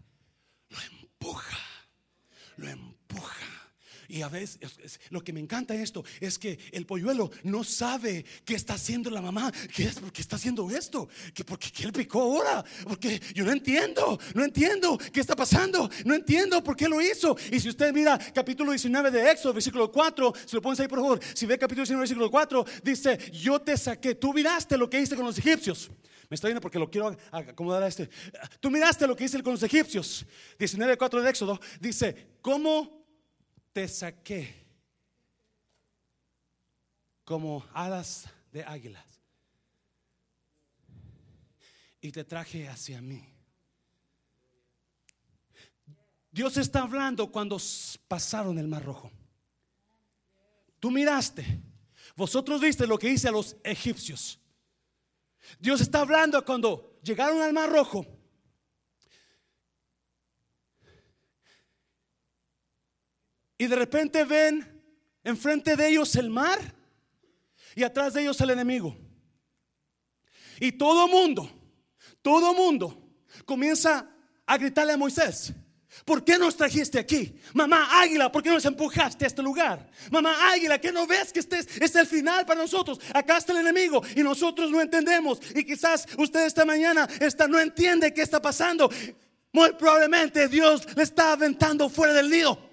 Lo empuja, lo empuja, Y a veces lo que me encanta esto es que el polluelo no sabe qué está haciendo la mamá, qué es porque está haciendo esto, que porque él picó ahora, porque yo no entiendo, no entiendo qué está pasando, no entiendo por qué lo hizo. Y si usted mira capítulo 19 de Éxodo, versículo 4, si lo pones ahí por favor, si ve capítulo 19, versículo 4, dice, yo te saqué, tú miraste lo que hice con los egipcios. Me está viendo porque lo quiero acomodar a este. Tú miraste lo que hice con los egipcios. 19, 4 de Éxodo dice, ¿cómo te saqué como alas de águilas y te traje hacia mí. Dios está hablando cuando pasaron el mar rojo. Tú miraste, vosotros viste lo que hice a los egipcios. Dios está hablando cuando llegaron al mar rojo Y de repente ven enfrente de ellos el mar y atrás de ellos el enemigo. Y todo mundo, todo mundo comienza a gritarle a Moisés. ¿Por qué nos trajiste aquí? Mamá águila, ¿por qué nos empujaste a este lugar? Mamá águila, ¿qué no ves que este es, el final para nosotros? Acá está el enemigo y nosotros no entendemos. Y quizás usted esta mañana está, no entiende qué está pasando. Muy probablemente Dios le está aventando fuera del nido.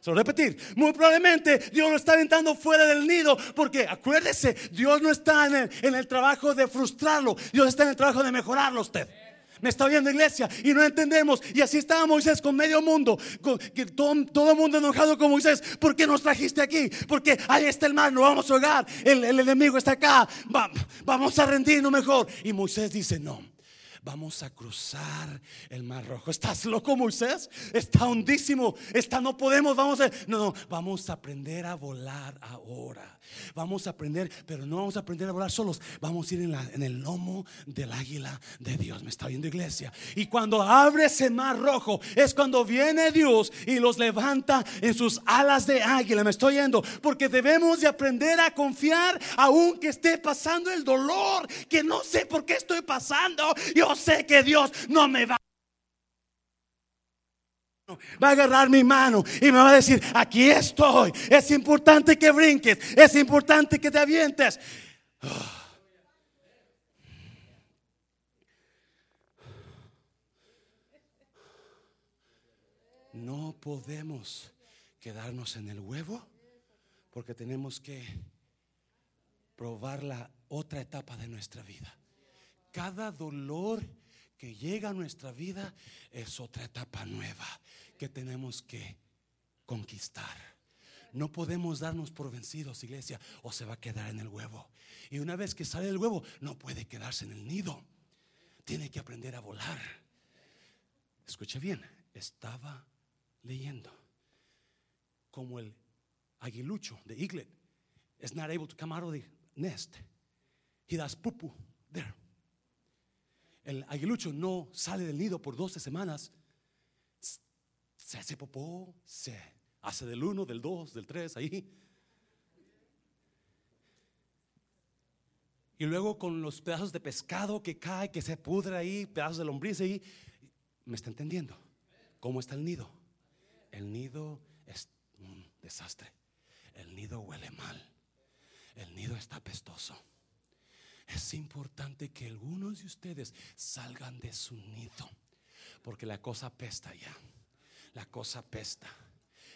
Se repetir, muy probablemente Dios lo está aventando fuera del nido, porque acuérdese, Dios no está en el, en el trabajo de frustrarlo, Dios está en el trabajo de mejorarlo usted. Me está viendo iglesia y no entendemos. Y así estaba Moisés con medio mundo, con, todo, todo mundo enojado con Moisés. ¿Por qué nos trajiste aquí? Porque ahí está el mar, no vamos a ahogar. El, el enemigo está acá. vamos a rendirnos mejor. Y Moisés dice: No vamos a cruzar el mar rojo. ¿Estás loco, Moisés? Está hondísimo. Está, no podemos, vamos a... No, no, vamos a aprender a volar ahora. Vamos a aprender, pero no vamos a aprender a volar solos. Vamos a ir en, el lomo del águila de Dios. Me está viendo iglesia. Y cuando abre ese mar rojo, es cuando viene Dios y los levanta en sus alas de águila. Me estoy yendo. Porque debemos de aprender a confiar, aunque esté pasando el dolor, que no sé por qué estoy pasando. Yo sé que Dios no me va Va a agarrar mi mano y me va a decir, aquí estoy. Es importante que brinques, es importante que te avientes. No podemos quedarnos en el huevo porque tenemos que probar la otra etapa de nuestra vida. Cada dolor que llega a nuestra vida es otra etapa nueva que tenemos que conquistar. No podemos darnos por vencidos, iglesia, o se va a quedar en el huevo. Y una vez que sale del huevo, no puede quedarse en el nido. Tiene que aprender a volar. Escuche bien, estaba leyendo como el aguilucho de eaglet is not able to come out of the nest. He does pupu there el aguilucho no sale del nido por 12 semanas, se hace popó, se hace del 1, del 2, del 3, ahí. Y luego con los pedazos de pescado que cae, que se pudre ahí, pedazos de lombriz ahí. ¿Me está entendiendo? ¿Cómo está el nido? El nido es un desastre. El nido huele mal. El nido está pestoso. Es importante que algunos de ustedes salgan de su nido, porque la cosa pesta ya. La cosa pesta.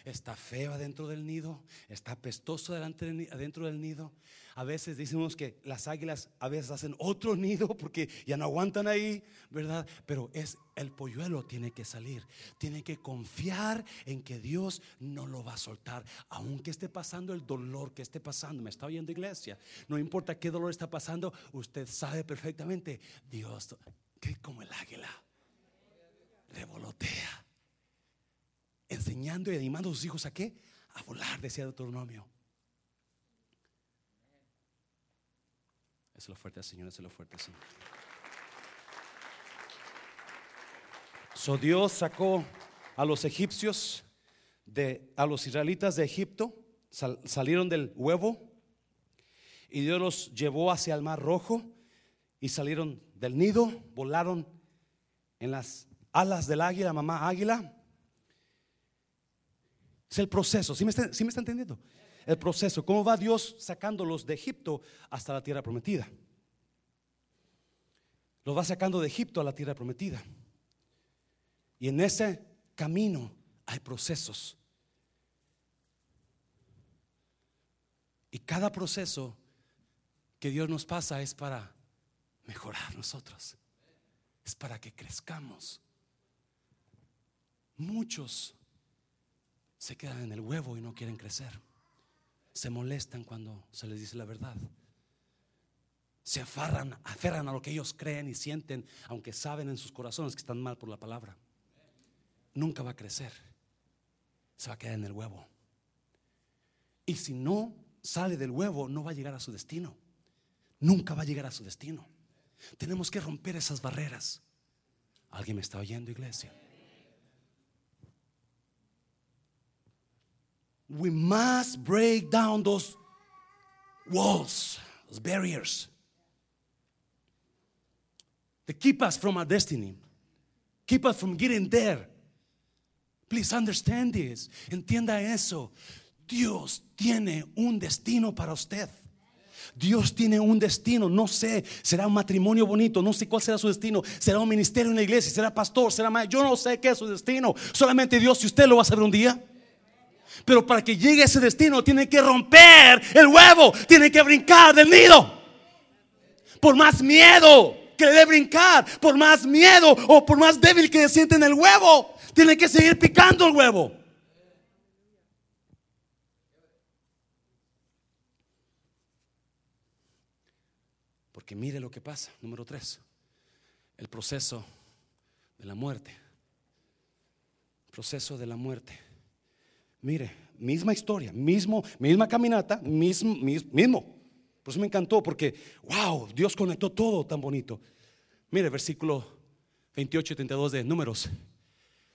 Está feo adentro del nido, está pestoso adentro del nido. A veces decimos que las águilas a veces hacen otro nido porque ya no aguantan ahí, ¿verdad? Pero es el polluelo tiene que salir. Tiene que confiar en que Dios no lo va a soltar, aunque esté pasando el dolor que esté pasando. Me está oyendo iglesia. No importa qué dolor está pasando, usted sabe perfectamente, Dios, que como el águila revolotea, enseñando y animando a sus hijos a qué? A volar, decía Deuteronomio. Es lo fuerte, Señor, es lo fuerte, Señor. So Dios sacó a los egipcios, de, a los israelitas de Egipto, salieron del huevo y Dios los llevó hacia el mar rojo y salieron del nido, volaron en las alas del águila, mamá águila. Es el proceso. ¿Sí me, está, ¿Sí me está entendiendo? El proceso. ¿Cómo va Dios sacándolos de Egipto hasta la tierra prometida? Los va sacando de Egipto a la tierra prometida. Y en ese camino hay procesos. Y cada proceso que Dios nos pasa es para mejorar nosotros. Es para que crezcamos. Muchos se quedan en el huevo y no quieren crecer. Se molestan cuando se les dice la verdad. Se aferran, aferran a lo que ellos creen y sienten, aunque saben en sus corazones que están mal por la palabra. Nunca va a crecer. Se va a quedar en el huevo. Y si no sale del huevo, no va a llegar a su destino. Nunca va a llegar a su destino. Tenemos que romper esas barreras. ¿Alguien me está oyendo, iglesia? We must break down those walls, those barriers that keep us from our destiny, keep us from getting there. Please understand this. Entienda eso. Dios tiene un destino para usted. Dios tiene un destino, no sé, será un matrimonio bonito, no sé cuál será su destino, será un ministerio en la iglesia, será pastor, será maestro, yo no sé qué es su destino, solamente Dios y usted lo va a saber un día. Pero para que llegue a ese destino tiene que romper el huevo, tiene que brincar del nido. Por más miedo que le dé brincar, por más miedo o por más débil que se siente en el huevo, tiene que seguir picando el huevo. Porque mire lo que pasa. Número tres, el proceso de la muerte. Proceso de la muerte. Mire, misma historia, mismo, misma caminata, mismo, mismo. Por eso me encantó, porque, wow, Dios conectó todo tan bonito. Mire, versículo 28 y 32 de Números.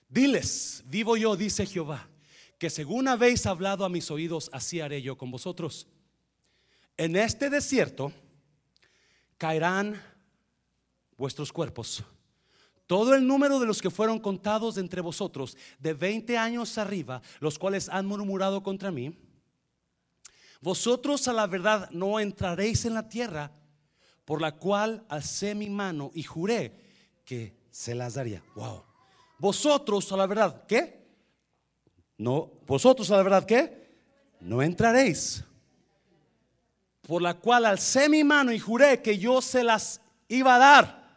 Diles, vivo yo, dice Jehová, que según habéis hablado a mis oídos, así haré yo con vosotros. En este desierto caerán vuestros cuerpos. Todo el número de los que fueron contados entre vosotros de 20 años arriba, los cuales han murmurado contra mí, vosotros a la verdad no entraréis en la tierra por la cual alcé mi mano y juré que se las daría. Wow. Vosotros a la verdad, ¿qué? No, vosotros a la verdad, ¿qué? No entraréis. Por la cual alcé mi mano y juré que yo se las iba a dar.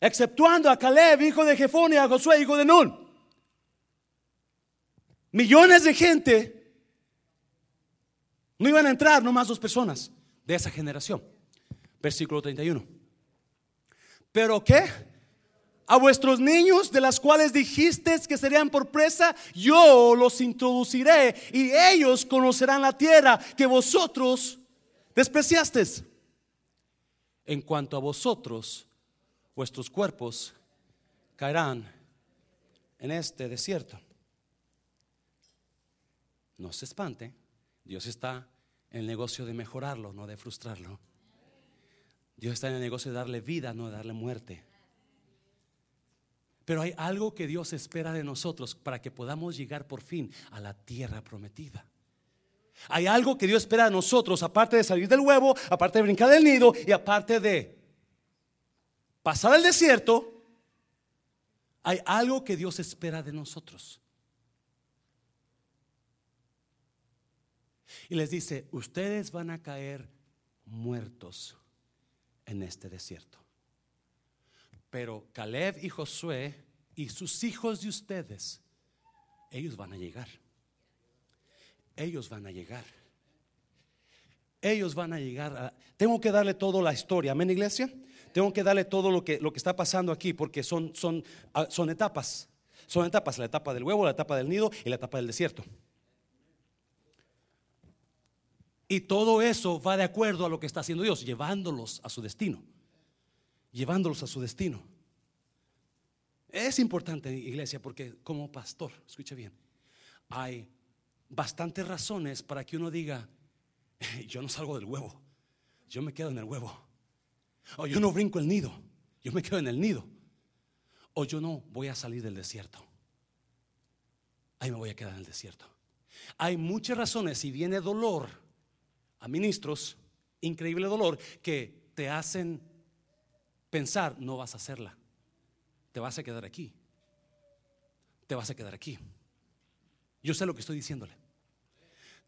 Exceptuando a Caleb, hijo de Jefón, y a Josué, hijo de Nun. Millones de gente no iban a entrar, nomás dos personas de esa generación. Versículo 31. Pero qué? A vuestros niños de las cuales dijiste que serían por presa, yo los introduciré y ellos conocerán la tierra que vosotros despreciasteis. En cuanto a vosotros, vuestros cuerpos caerán en este desierto. No se espante, Dios está en el negocio de mejorarlo, no de frustrarlo. Dios está en el negocio de darle vida, no de darle muerte. Pero hay algo que Dios espera de nosotros para que podamos llegar por fin a la tierra prometida. Hay algo que Dios espera de nosotros, aparte de salir del huevo, aparte de brincar del nido y aparte de pasar el desierto. Hay algo que Dios espera de nosotros. Y les dice, ustedes van a caer muertos en este desierto. Pero Caleb y Josué y sus hijos de ustedes, ellos van a llegar. Ellos van a llegar. Ellos van a llegar. tengo que darle toda la historia, amén iglesia. Tengo que darle todo lo que, lo que está pasando aquí porque son, son, ah, son etapas. Son etapas, la etapa del huevo, la etapa del nido y la etapa del desierto. Y todo eso va de acuerdo a lo que está haciendo Dios, llevándolos a su destino. Llevándolos a su destino. Es importante, iglesia, porque como pastor, escucha bien, hay bastantes razones para que uno diga, yo no salgo del huevo, yo me quedo en el huevo. O yo no brinco el nido, yo me quedo en el nido. o yo no voy a salir del desierto. Ahí me voy a quedar en el desierto. Hay muchas razones, si viene dolor a ministros, increíble dolor, que te hacen pensar, no vas a hacerla. Te vas a quedar aquí. Te vas a quedar aquí. Yo sé lo que estoy diciéndole.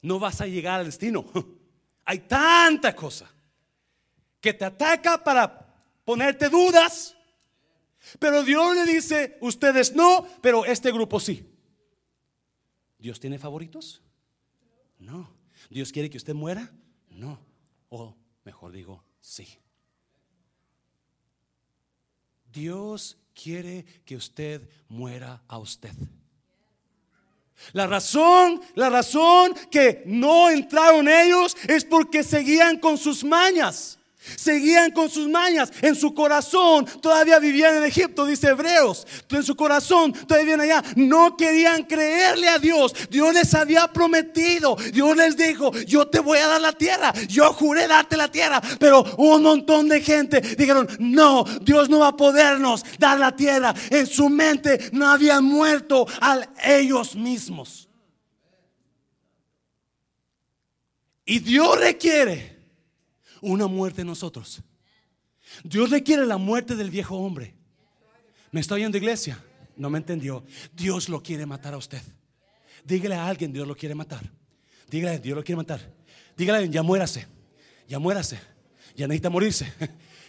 No vas a llegar al destino. Hay tanta cosa que te ataca para ponerte dudas. Pero Dios le dice, ustedes no, pero este grupo sí. ¿Dios tiene favoritos? No. ¿Dios quiere que usted muera? No. O mejor digo, sí. Dios quiere que usted muera a usted. La razón, la razón que no entraron ellos es porque seguían con sus mañas. Seguían con sus mañas. En su corazón todavía vivían en Egipto, dice Hebreos. En su corazón todavía vivían allá. No querían creerle a Dios. Dios les había prometido. Dios les dijo, yo te voy a dar la tierra. Yo juré darte la tierra. Pero un montón de gente dijeron, no, Dios no va a podernos dar la tierra. En su mente no habían muerto a ellos mismos. Y Dios requiere una muerte en nosotros. Dios requiere la muerte del viejo hombre. ¿Me está oyendo iglesia? No me entendió. Dios lo quiere matar a usted. Dígale a alguien, Dios lo quiere matar. Dígale, Dios lo quiere matar. Dígale, ya muérase. Ya muérase. Ya necesita morirse.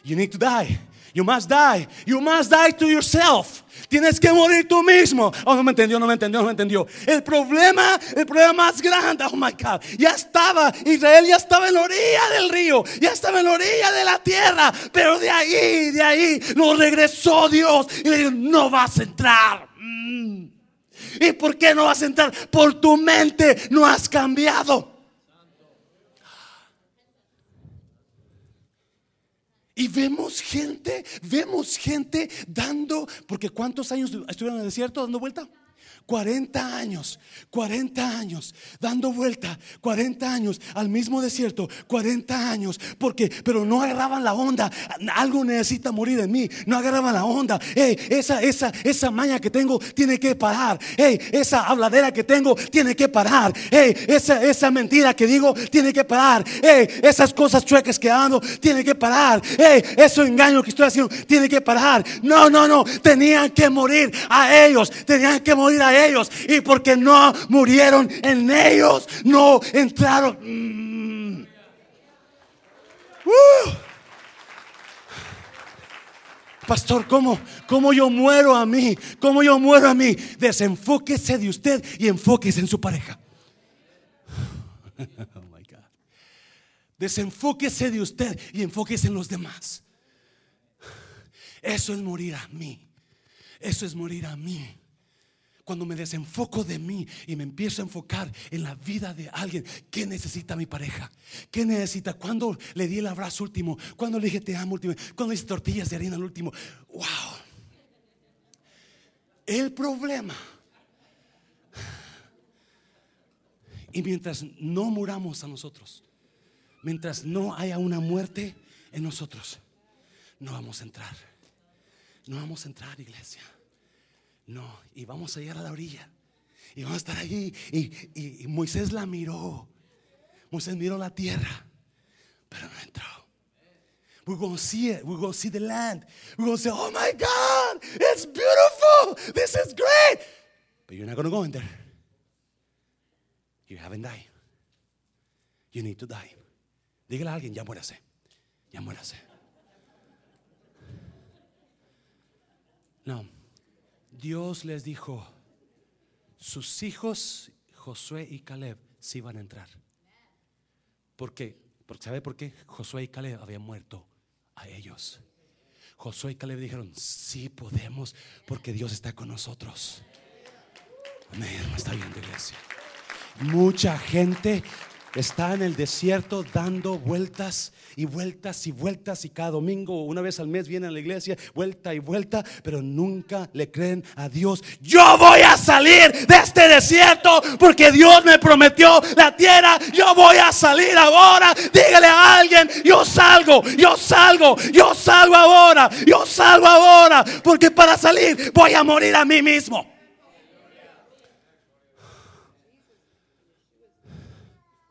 You need to die. You must die. You must die to yourself. Tienes que morir tú mismo. Oh, no me entendió, no me entendió, no me entendió. El problema, el problema más grande, oh my God, ya estaba, Israel ya estaba en la orilla del río, ya estaba en la orilla de la tierra, pero de ahí, de ahí, nos regresó Dios y le dijo, no vas a entrar. Mm. ¿Y por qué no vas a entrar? Por tu mente no has cambiado. Y vemos gente, vemos gente dando, porque ¿cuántos años estuvieron en el desierto dando vuelta? 40 años, 40 años, dando vuelta, 40 años al mismo desierto, 40 años, porque, pero no agarraban la onda, algo necesita morir en mí, no agarraban la onda, hey, esa, esa, esa maña que tengo tiene que parar, hey, esa habladera que tengo tiene que parar, hey, esa, esa mentira que digo tiene que parar, hey, esas cosas chuecas que ando tiene que parar, hey, ese engaño que estoy haciendo tiene que parar, no, no, no, tenían que morir a ellos, tenían que morir a ellos. Y porque no murieron en ellos, no entraron. Mm. Uh. Pastor, ¿cómo, ¿cómo yo muero a mí? ¿Cómo yo muero a mí? Desenfóquese de usted y enfóquese en su pareja. Oh my God. Desenfóquese de usted y enfóquese en los demás. Eso es morir a mí. Eso es morir a mí. Cuando me desenfoco de mí y me empiezo a enfocar en la vida de alguien, ¿qué necesita mi pareja? ¿Qué necesita? Cuando le di el abrazo último? Cuando le dije te amo último? Cuando le hice tortillas de harina al último? ¡Wow! El problema. Y mientras no muramos a nosotros, mientras no haya una muerte en nosotros, no vamos a entrar. No vamos a entrar, iglesia. No, y vamos a llegar a la orilla. Y vamos a estar allí. Y, Moisés la miró. Moisés miró la tierra, pero no entró. We're going to see it. We're going to see the land. We're going to say, oh my God, it's beautiful. This is great. But you're not going to go in there. You haven't died. You need to die. Dígale a alguien, ya muérase. Ya muérase. No. Dios les dijo, sus hijos, Josué y Caleb, sí iban a entrar. ¿Por qué? Porque ¿sabe por qué? Josué y Caleb habían muerto a ellos. Josué y Caleb dijeron, sí podemos porque Dios está con nosotros. Amén, está viendo iglesia. Mucha gente está en el desierto dando vueltas y vueltas y vueltas y cada domingo una vez al mes viene a la iglesia, vuelta y vuelta, pero nunca le creen a Dios. Yo voy a salir de este desierto porque Dios me prometió la tierra. Yo voy a salir ahora. Dígale a alguien, yo salgo, yo salgo, yo salgo ahora, yo salgo ahora, porque para salir voy a morir a mí mismo.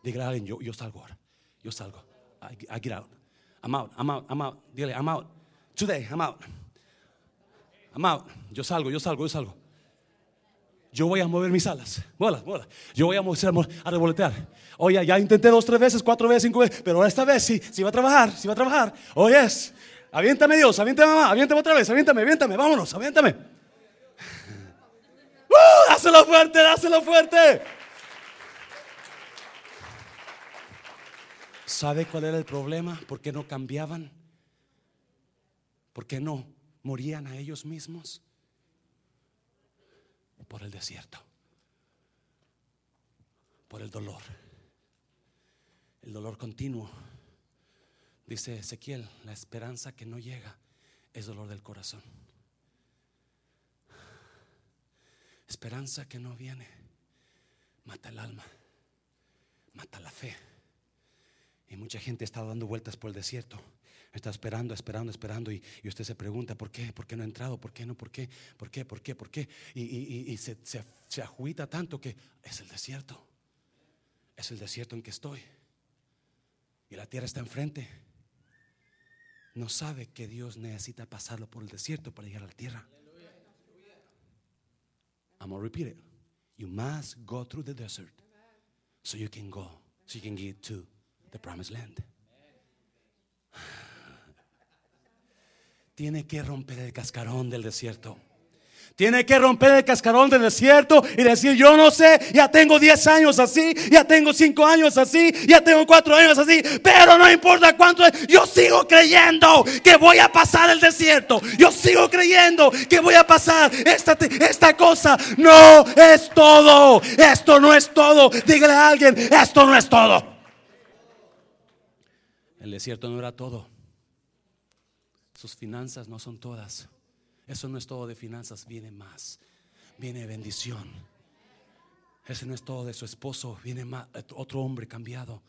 Dígale a alguien, yo, yo salgo ahora. Yo salgo. I, I get out. I'm out. I'm out. I'm out. Dígale, I'm out. Today, I'm out. I'm out. Yo salgo, yo salgo, yo salgo. Yo voy a mover mis alas. Bola, bola. Yo voy a, mover, a revolotear. Oye, ya intenté dos, tres veces, cuatro veces, cinco veces. Pero esta vez sí, sí va a trabajar, sí va a trabajar. Oye, oh, yes. Aviéntame Dios, aviéntame mamá, aviéntame otra vez, aviéntame, aviéntame, vámonos, aviéntame. ¡Uh! Dáselo fuerte, dáselo fuerte. ¿Sabe cuál era el problema? ¿Por qué no cambiaban? ¿Por qué no morían a ellos mismos? Por el desierto, por el dolor, el dolor continuo. Dice Ezequiel, la esperanza que no llega es dolor del corazón. Esperanza que no viene mata el alma, mata la fe. Y mucha gente está dando vueltas por el desierto. Está esperando, esperando, esperando. Y, usted se pregunta, ¿por qué? ¿Por qué no ha entrado? ¿Por qué no? ¿Por qué? ¿Por qué? ¿Por qué? ¿Por qué? Y, se, se, se agüita tanto que es el desierto. Es el desierto en que estoy. Y la tierra está enfrente. No sabe que Dios necesita pasarlo por el desierto para llegar a la tierra. I'm going to repeat it. You must go through the desert so you can go, so you can get to the promised land. Tiene que romper el cascarón del desierto. Tiene que romper el cascarón del desierto y decir, yo no sé, ya tengo 10 años así, ya tengo 5 años así, ya tengo 4 años así, pero no importa cuánto, yo sigo creyendo que voy a pasar el desierto. Yo sigo creyendo que voy a pasar esta, esta cosa. No es todo, esto no es todo. Dígale a alguien, esto no es todo. El desierto no era todo. Sus finanzas no son todas. Eso no es todo de finanzas, viene más. Viene bendición. Ese no es todo de su esposo, viene más, otro hombre cambiado.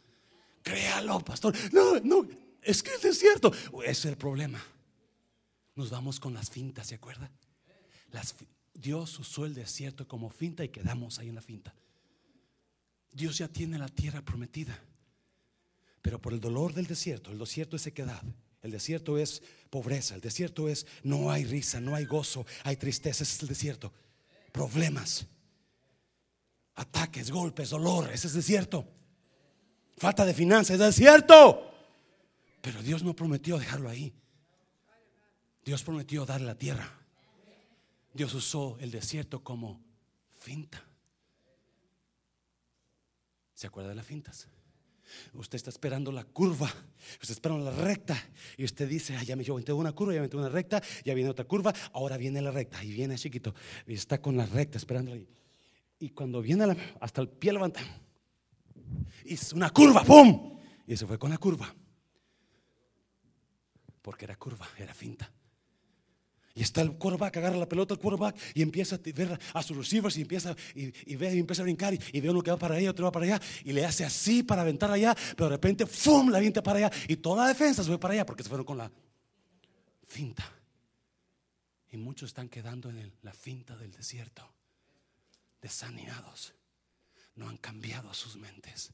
Créalo, pastor. No, no, es que el desierto es el problema. Nos vamos con las fintas, ¿se acuerda? Las, Dios usó el desierto como finta y quedamos ahí en la finta. Dios ya tiene la tierra prometida. Pero por el dolor del desierto, el desierto es sequedad, el desierto es pobreza, el desierto es no hay risa, no hay gozo, hay tristeza, ese es el desierto. Problemas, ataques, golpes, dolor, ese es desierto. Falta de finanzas, es desierto. Pero Dios no prometió dejarlo ahí. Dios prometió darle la tierra. Dios usó el desierto como finta. ¿Se acuerda de las fintas? Usted está esperando la curva, usted esperando la recta. Y usted dice, ya me tengo una curva, ya me una recta, ya viene otra curva, ahora viene la recta. Y viene chiquito, y está con la recta esperando ahí. Y cuando viene hasta el pie levanta, es una curva, ¡pum! Y se fue con la curva. Porque era curva, era finta. Y está el quarterback, agarra la pelota el quarterback y empieza a ver a sus receivers y empieza, y, ve, y empieza a brincar y, ve uno que va para allá, otro va para allá y le hace así para aventar allá, pero de repente ¡fum! la avienta para allá y toda la defensa se fue para allá porque se fueron con la finta. Y muchos están quedando en la finta del desierto, desanimados, no han cambiado sus mentes.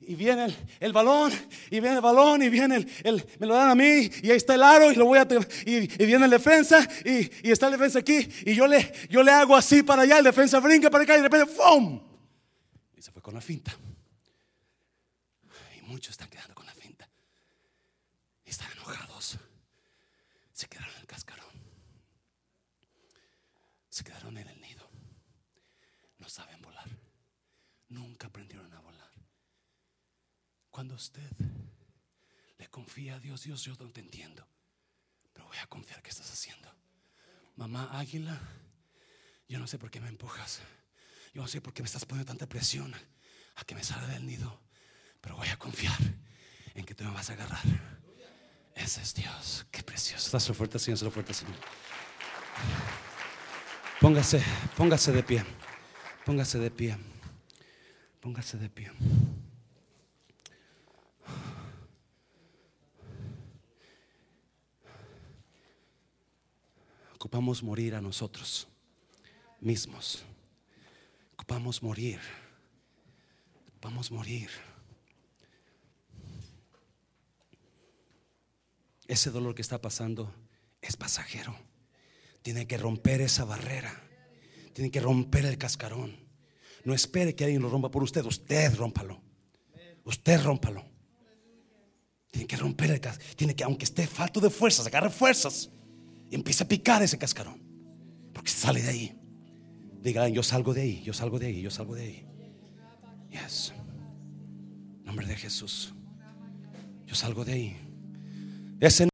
Y viene el, balón, y viene el balón, y viene el, me lo dan a mí, y ahí está el aro, y lo voy a, y, viene el defensa, y, está el defensa aquí, y yo le, yo le hago así para allá, el defensa brinca para acá, y de repente, ¡fum! Y se fue con la finta. Y muchos están quedando con la finta. Y están enojados. Se quedaron en el cascarón. Se quedaron en el nido. No saben volar. Nunca aprendieron a volar. Cuando usted le confía a Dios, Dios, yo no te entiendo, pero voy a confiar que estás haciendo. Mamá águila, Yo no sé por qué me empujas. Yo no sé por qué me estás poniendo tanta presión a que me salga del nido. Pero voy a confiar en que tú me vas a agarrar. Ese es Dios. Qué precioso. Dáselo fuerte, Señor. Dáselo fuerte, Señor. Póngase, póngase de pie. Póngase de pie. Póngase de pie. Ocupamos morir a nosotros mismos. Ocupamos morir. Ocupamos morir. Ese dolor que está pasando es pasajero. Tiene que romper esa barrera. Tiene que romper el cascarón. No espere que alguien lo rompa por usted. Usted rómpalo. Usted rómpalo. Tiene que romper el cascarón. Tiene que, aunque esté falto de fuerzas, agarre fuerzas y empiece a picar ese cascarón. Porque sale de ahí. Digan, yo salgo de ahí, yo salgo de ahí, yo salgo de ahí. Yes. Nombre de Jesús. Yo salgo de ahí. Ese